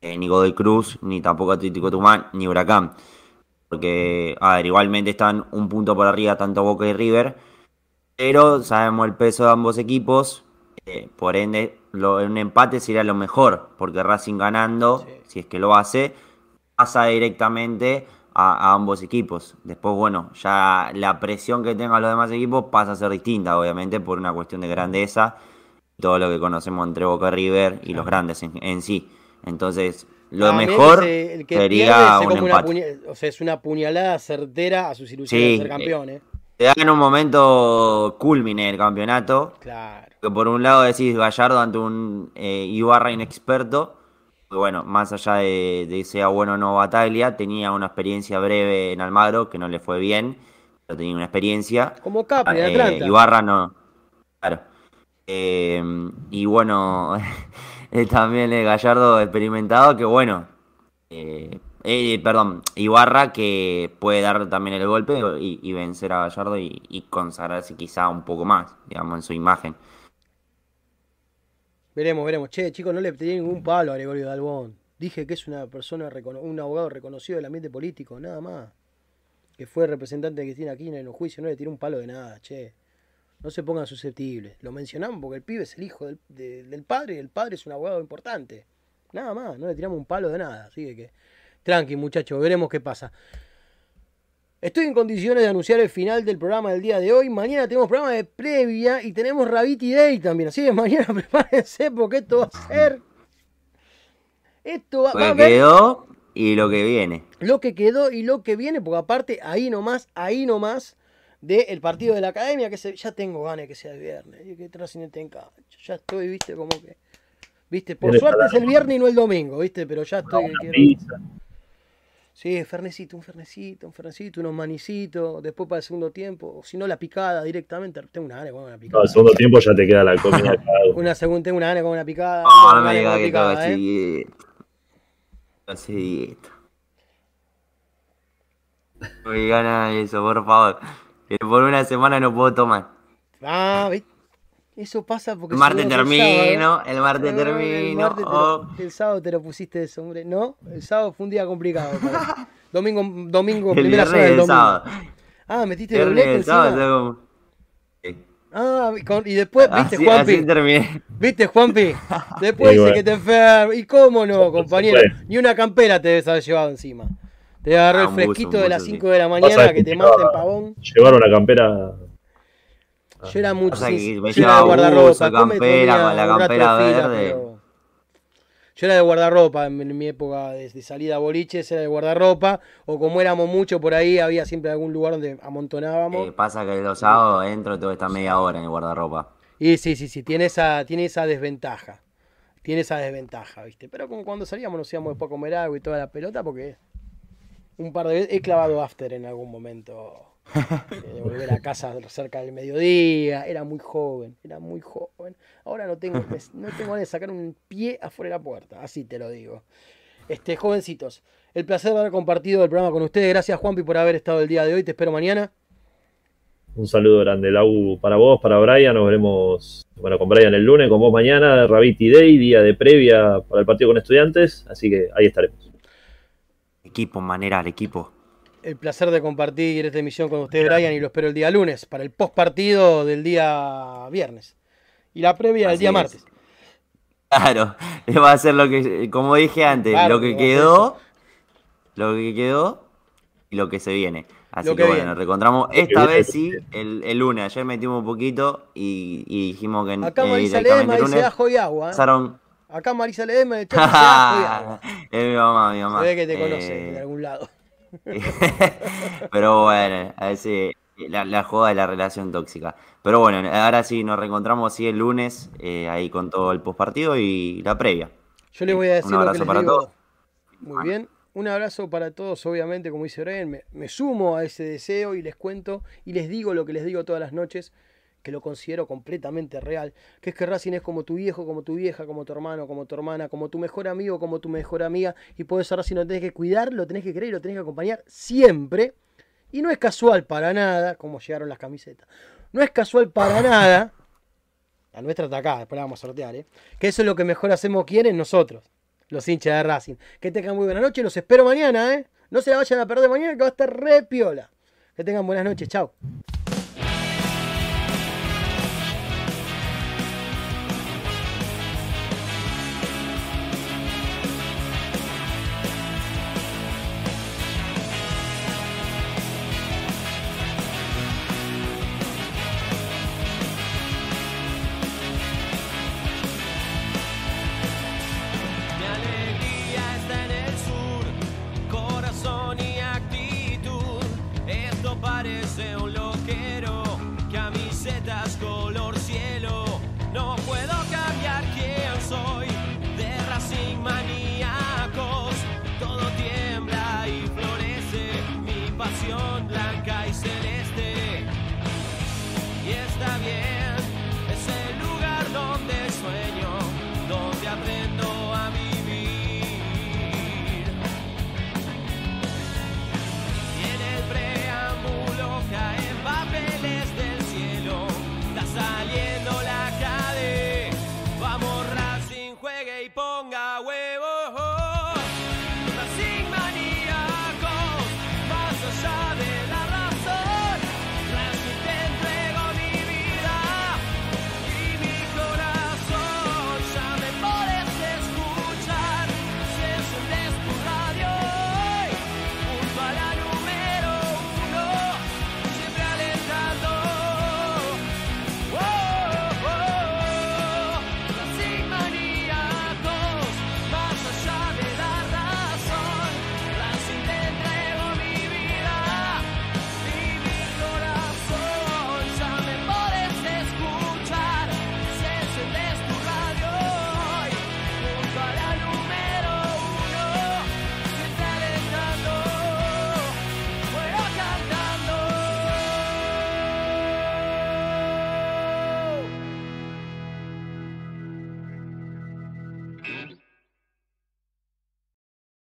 eh, ni Godoy Cruz, ni tampoco Atlético Tucumán, ni Huracán. Porque, a ver, igualmente están un punto por arriba tanto Boca y River, pero sabemos el peso de ambos equipos, eh, por ende, lo- un empate sería lo mejor, porque Racing ganando, Sí. si es que lo hace, pasa directamente a, a ambos equipos. Después, bueno, ya la presión que tengan los demás equipos pasa a ser distinta, obviamente, por una cuestión de grandeza, todo lo que conocemos entre Boca y River y los grandes en, en sí. Entonces, lo Ah, mejor el que sería se un una o sea, es una puñalada certera a sus ilusiones Sí, de ser campeón, ¿eh? Te dan un momento culmine del campeonato, Claro. que por un lado decís Gallardo ante un eh, Ibarra inexperto, que bueno, más allá de, de sea bueno o no Bataglia, tenía una experiencia breve en Almagro, que no le fue bien, pero tenía una experiencia. Como Capri en Eh, Atlanta. Ibarra no. Claro. Eh, y bueno, <laughs> eh, también el Gallardo experimentado, que bueno, eh, eh, perdón, Ibarra que puede dar también el golpe y, y vencer a Gallardo y, y consagrarse quizá un poco más, digamos, en su imagen. Veremos, veremos. Che, chicos, no le tenía ningún palo a Gregorio Dalbón. Dije que es una persona, un abogado reconocido del ambiente político, nada más. Que fue representante de Cristina Kirchner en los juicios, no le tiré un palo de nada, che. No se pongan susceptibles. Lo mencionamos porque el pibe es el hijo del, de- del padre y el padre es un abogado importante. Nada más, no le tiramos un palo de nada. Así que, tranqui, muchachos, veremos qué pasa. Estoy en condiciones de anunciar el final del programa del día de hoy. Mañana tenemos programa de previa y tenemos Rabiti Day también. Así que <laughs> mañana prepárense porque esto va a ser. Esto va, va a que haber quedó y lo que viene. lo que quedó y lo que viene, porque aparte, ahí nomás, ahí nomás, del partido de la academia, que se, ya tengo ganas de que sea el viernes, y que Racing esté en cancha. Ya estoy, viste, como que. Viste, por suerte es el viernes y no el domingo, viste, pero ya estoy que Una quiero. Sí, fernecito, un fernecito, un fernecito, unos manicitos, después para el segundo tiempo, o si no la picada directamente, tengo una gana de comer una No, picada. al segundo tiempo ya te queda la comida. Una segunda, tengo una gana de comer una picada. No, tengo no me de digas que picada, ¿eh? así. Así dieta. No me gana eso, por favor. Que por una semana no puedo tomar. Ah, ¿viste? Eso pasa porque... El martes el termino, sábado. el martes Ah, termino. El, oh. el sábado te lo pusiste de sombrero. No, el sábado fue un día complicado. <laughs> domingo, domingo, El primera viernes del el domingo. sábado. Ah, metiste Viernes y doblete el sábado Sí. Ah, y con- y después, viste, Así, Juanpi. así terminé. ¿Viste, Juanpi? <laughs> Después dice bueno. que te enfermas. ¿Y cómo no, compañero? Ni una campera te debes haber llevado encima. Te agarró Ah, el un buzo, fresquito de las buzo, sí. 5 de la mañana que que te llevaba- mata en pavón. Llevar una campera. Yo era mucho. Que yo me era de llevaba guardarropa. campera, la campera verde. Yo era de guardarropa en, mi época de, de salida a boliches, era de guardarropa. O como éramos muchos por ahí, había siempre algún lugar donde amontonábamos. Eh, pasa que los sábados entro todo está media hora en el guardarropa. Y sí, sí, sí, tiene esa, tiene esa desventaja. Tiene esa desventaja, ¿viste? Pero como cuando salíamos nos íbamos después a comer algo y toda la pelota, porque un par de veces he clavado after en algún momento. eh, De volver a casa cerca del mediodía. Era muy joven, era muy joven. Ahora no tengo, no tengo de sacar un pie afuera de la puerta, así te lo digo. Este, jovencitos, el placer de haber compartido el programa con ustedes. Gracias, Juanpi, por haber estado el día de hoy. Te espero mañana. Un saludo grande, Lau, para vos, para Brian. Nos veremos bueno, con Brian el lunes, con vos mañana. Rabiti Day, día de previa para el partido con estudiantes. Así que ahí estaremos. Equipo, manera, el equipo. El placer de compartir esta emisión con usted, Brian, y lo espero el día lunes para el post partido del día viernes. Y la previa del día es. martes. Claro, va a ser lo que, como dije antes, Claro, lo que quedó, lo que quedó y lo que se viene. Así Lo que, que bueno, nos reencontramos esta vez sí, el, el lunes. Ayer metimos un poquito y, y dijimos que Acá eh, directamente dice lunes ajo y agua. ¿eh? pasaron. Acá Marisa Ledesma y agua. es mi mamá, mi mamá. Se ve que te conoce Eh, de algún lado. <laughs> Pero bueno, a veces la, la joda de la relación tóxica. Pero bueno, ahora sí nos reencontramos sí el lunes, eh, ahí con todo el postpartido y la previa. Yo les voy a decir Un lo que abrazo les para digo. todos. Muy bien. Un abrazo para todos, obviamente, como dice Brian. Me, me sumo a ese deseo y les cuento y les digo lo que les digo todas las noches, que lo considero completamente real. Que es que Racing es como tu viejo, como tu vieja, como tu hermano, como tu hermana, como tu mejor amigo, como tu mejor amiga. Y por eso Racing lo tenés que cuidar, lo tenés que querer y lo tenés que acompañar siempre. Y no es casual para nada, como llegaron las camisetas. No es casual para nada. La nuestra está acá, después la vamos a sortear, ¿eh? Que eso es lo que mejor hacemos quiénes nosotros, los hinchas de Racing. Que tengan muy buena noche, los espero mañana, ¿eh? No se la vayan a perder mañana, que va a estar re piola. Que tengan buenas noches, chao.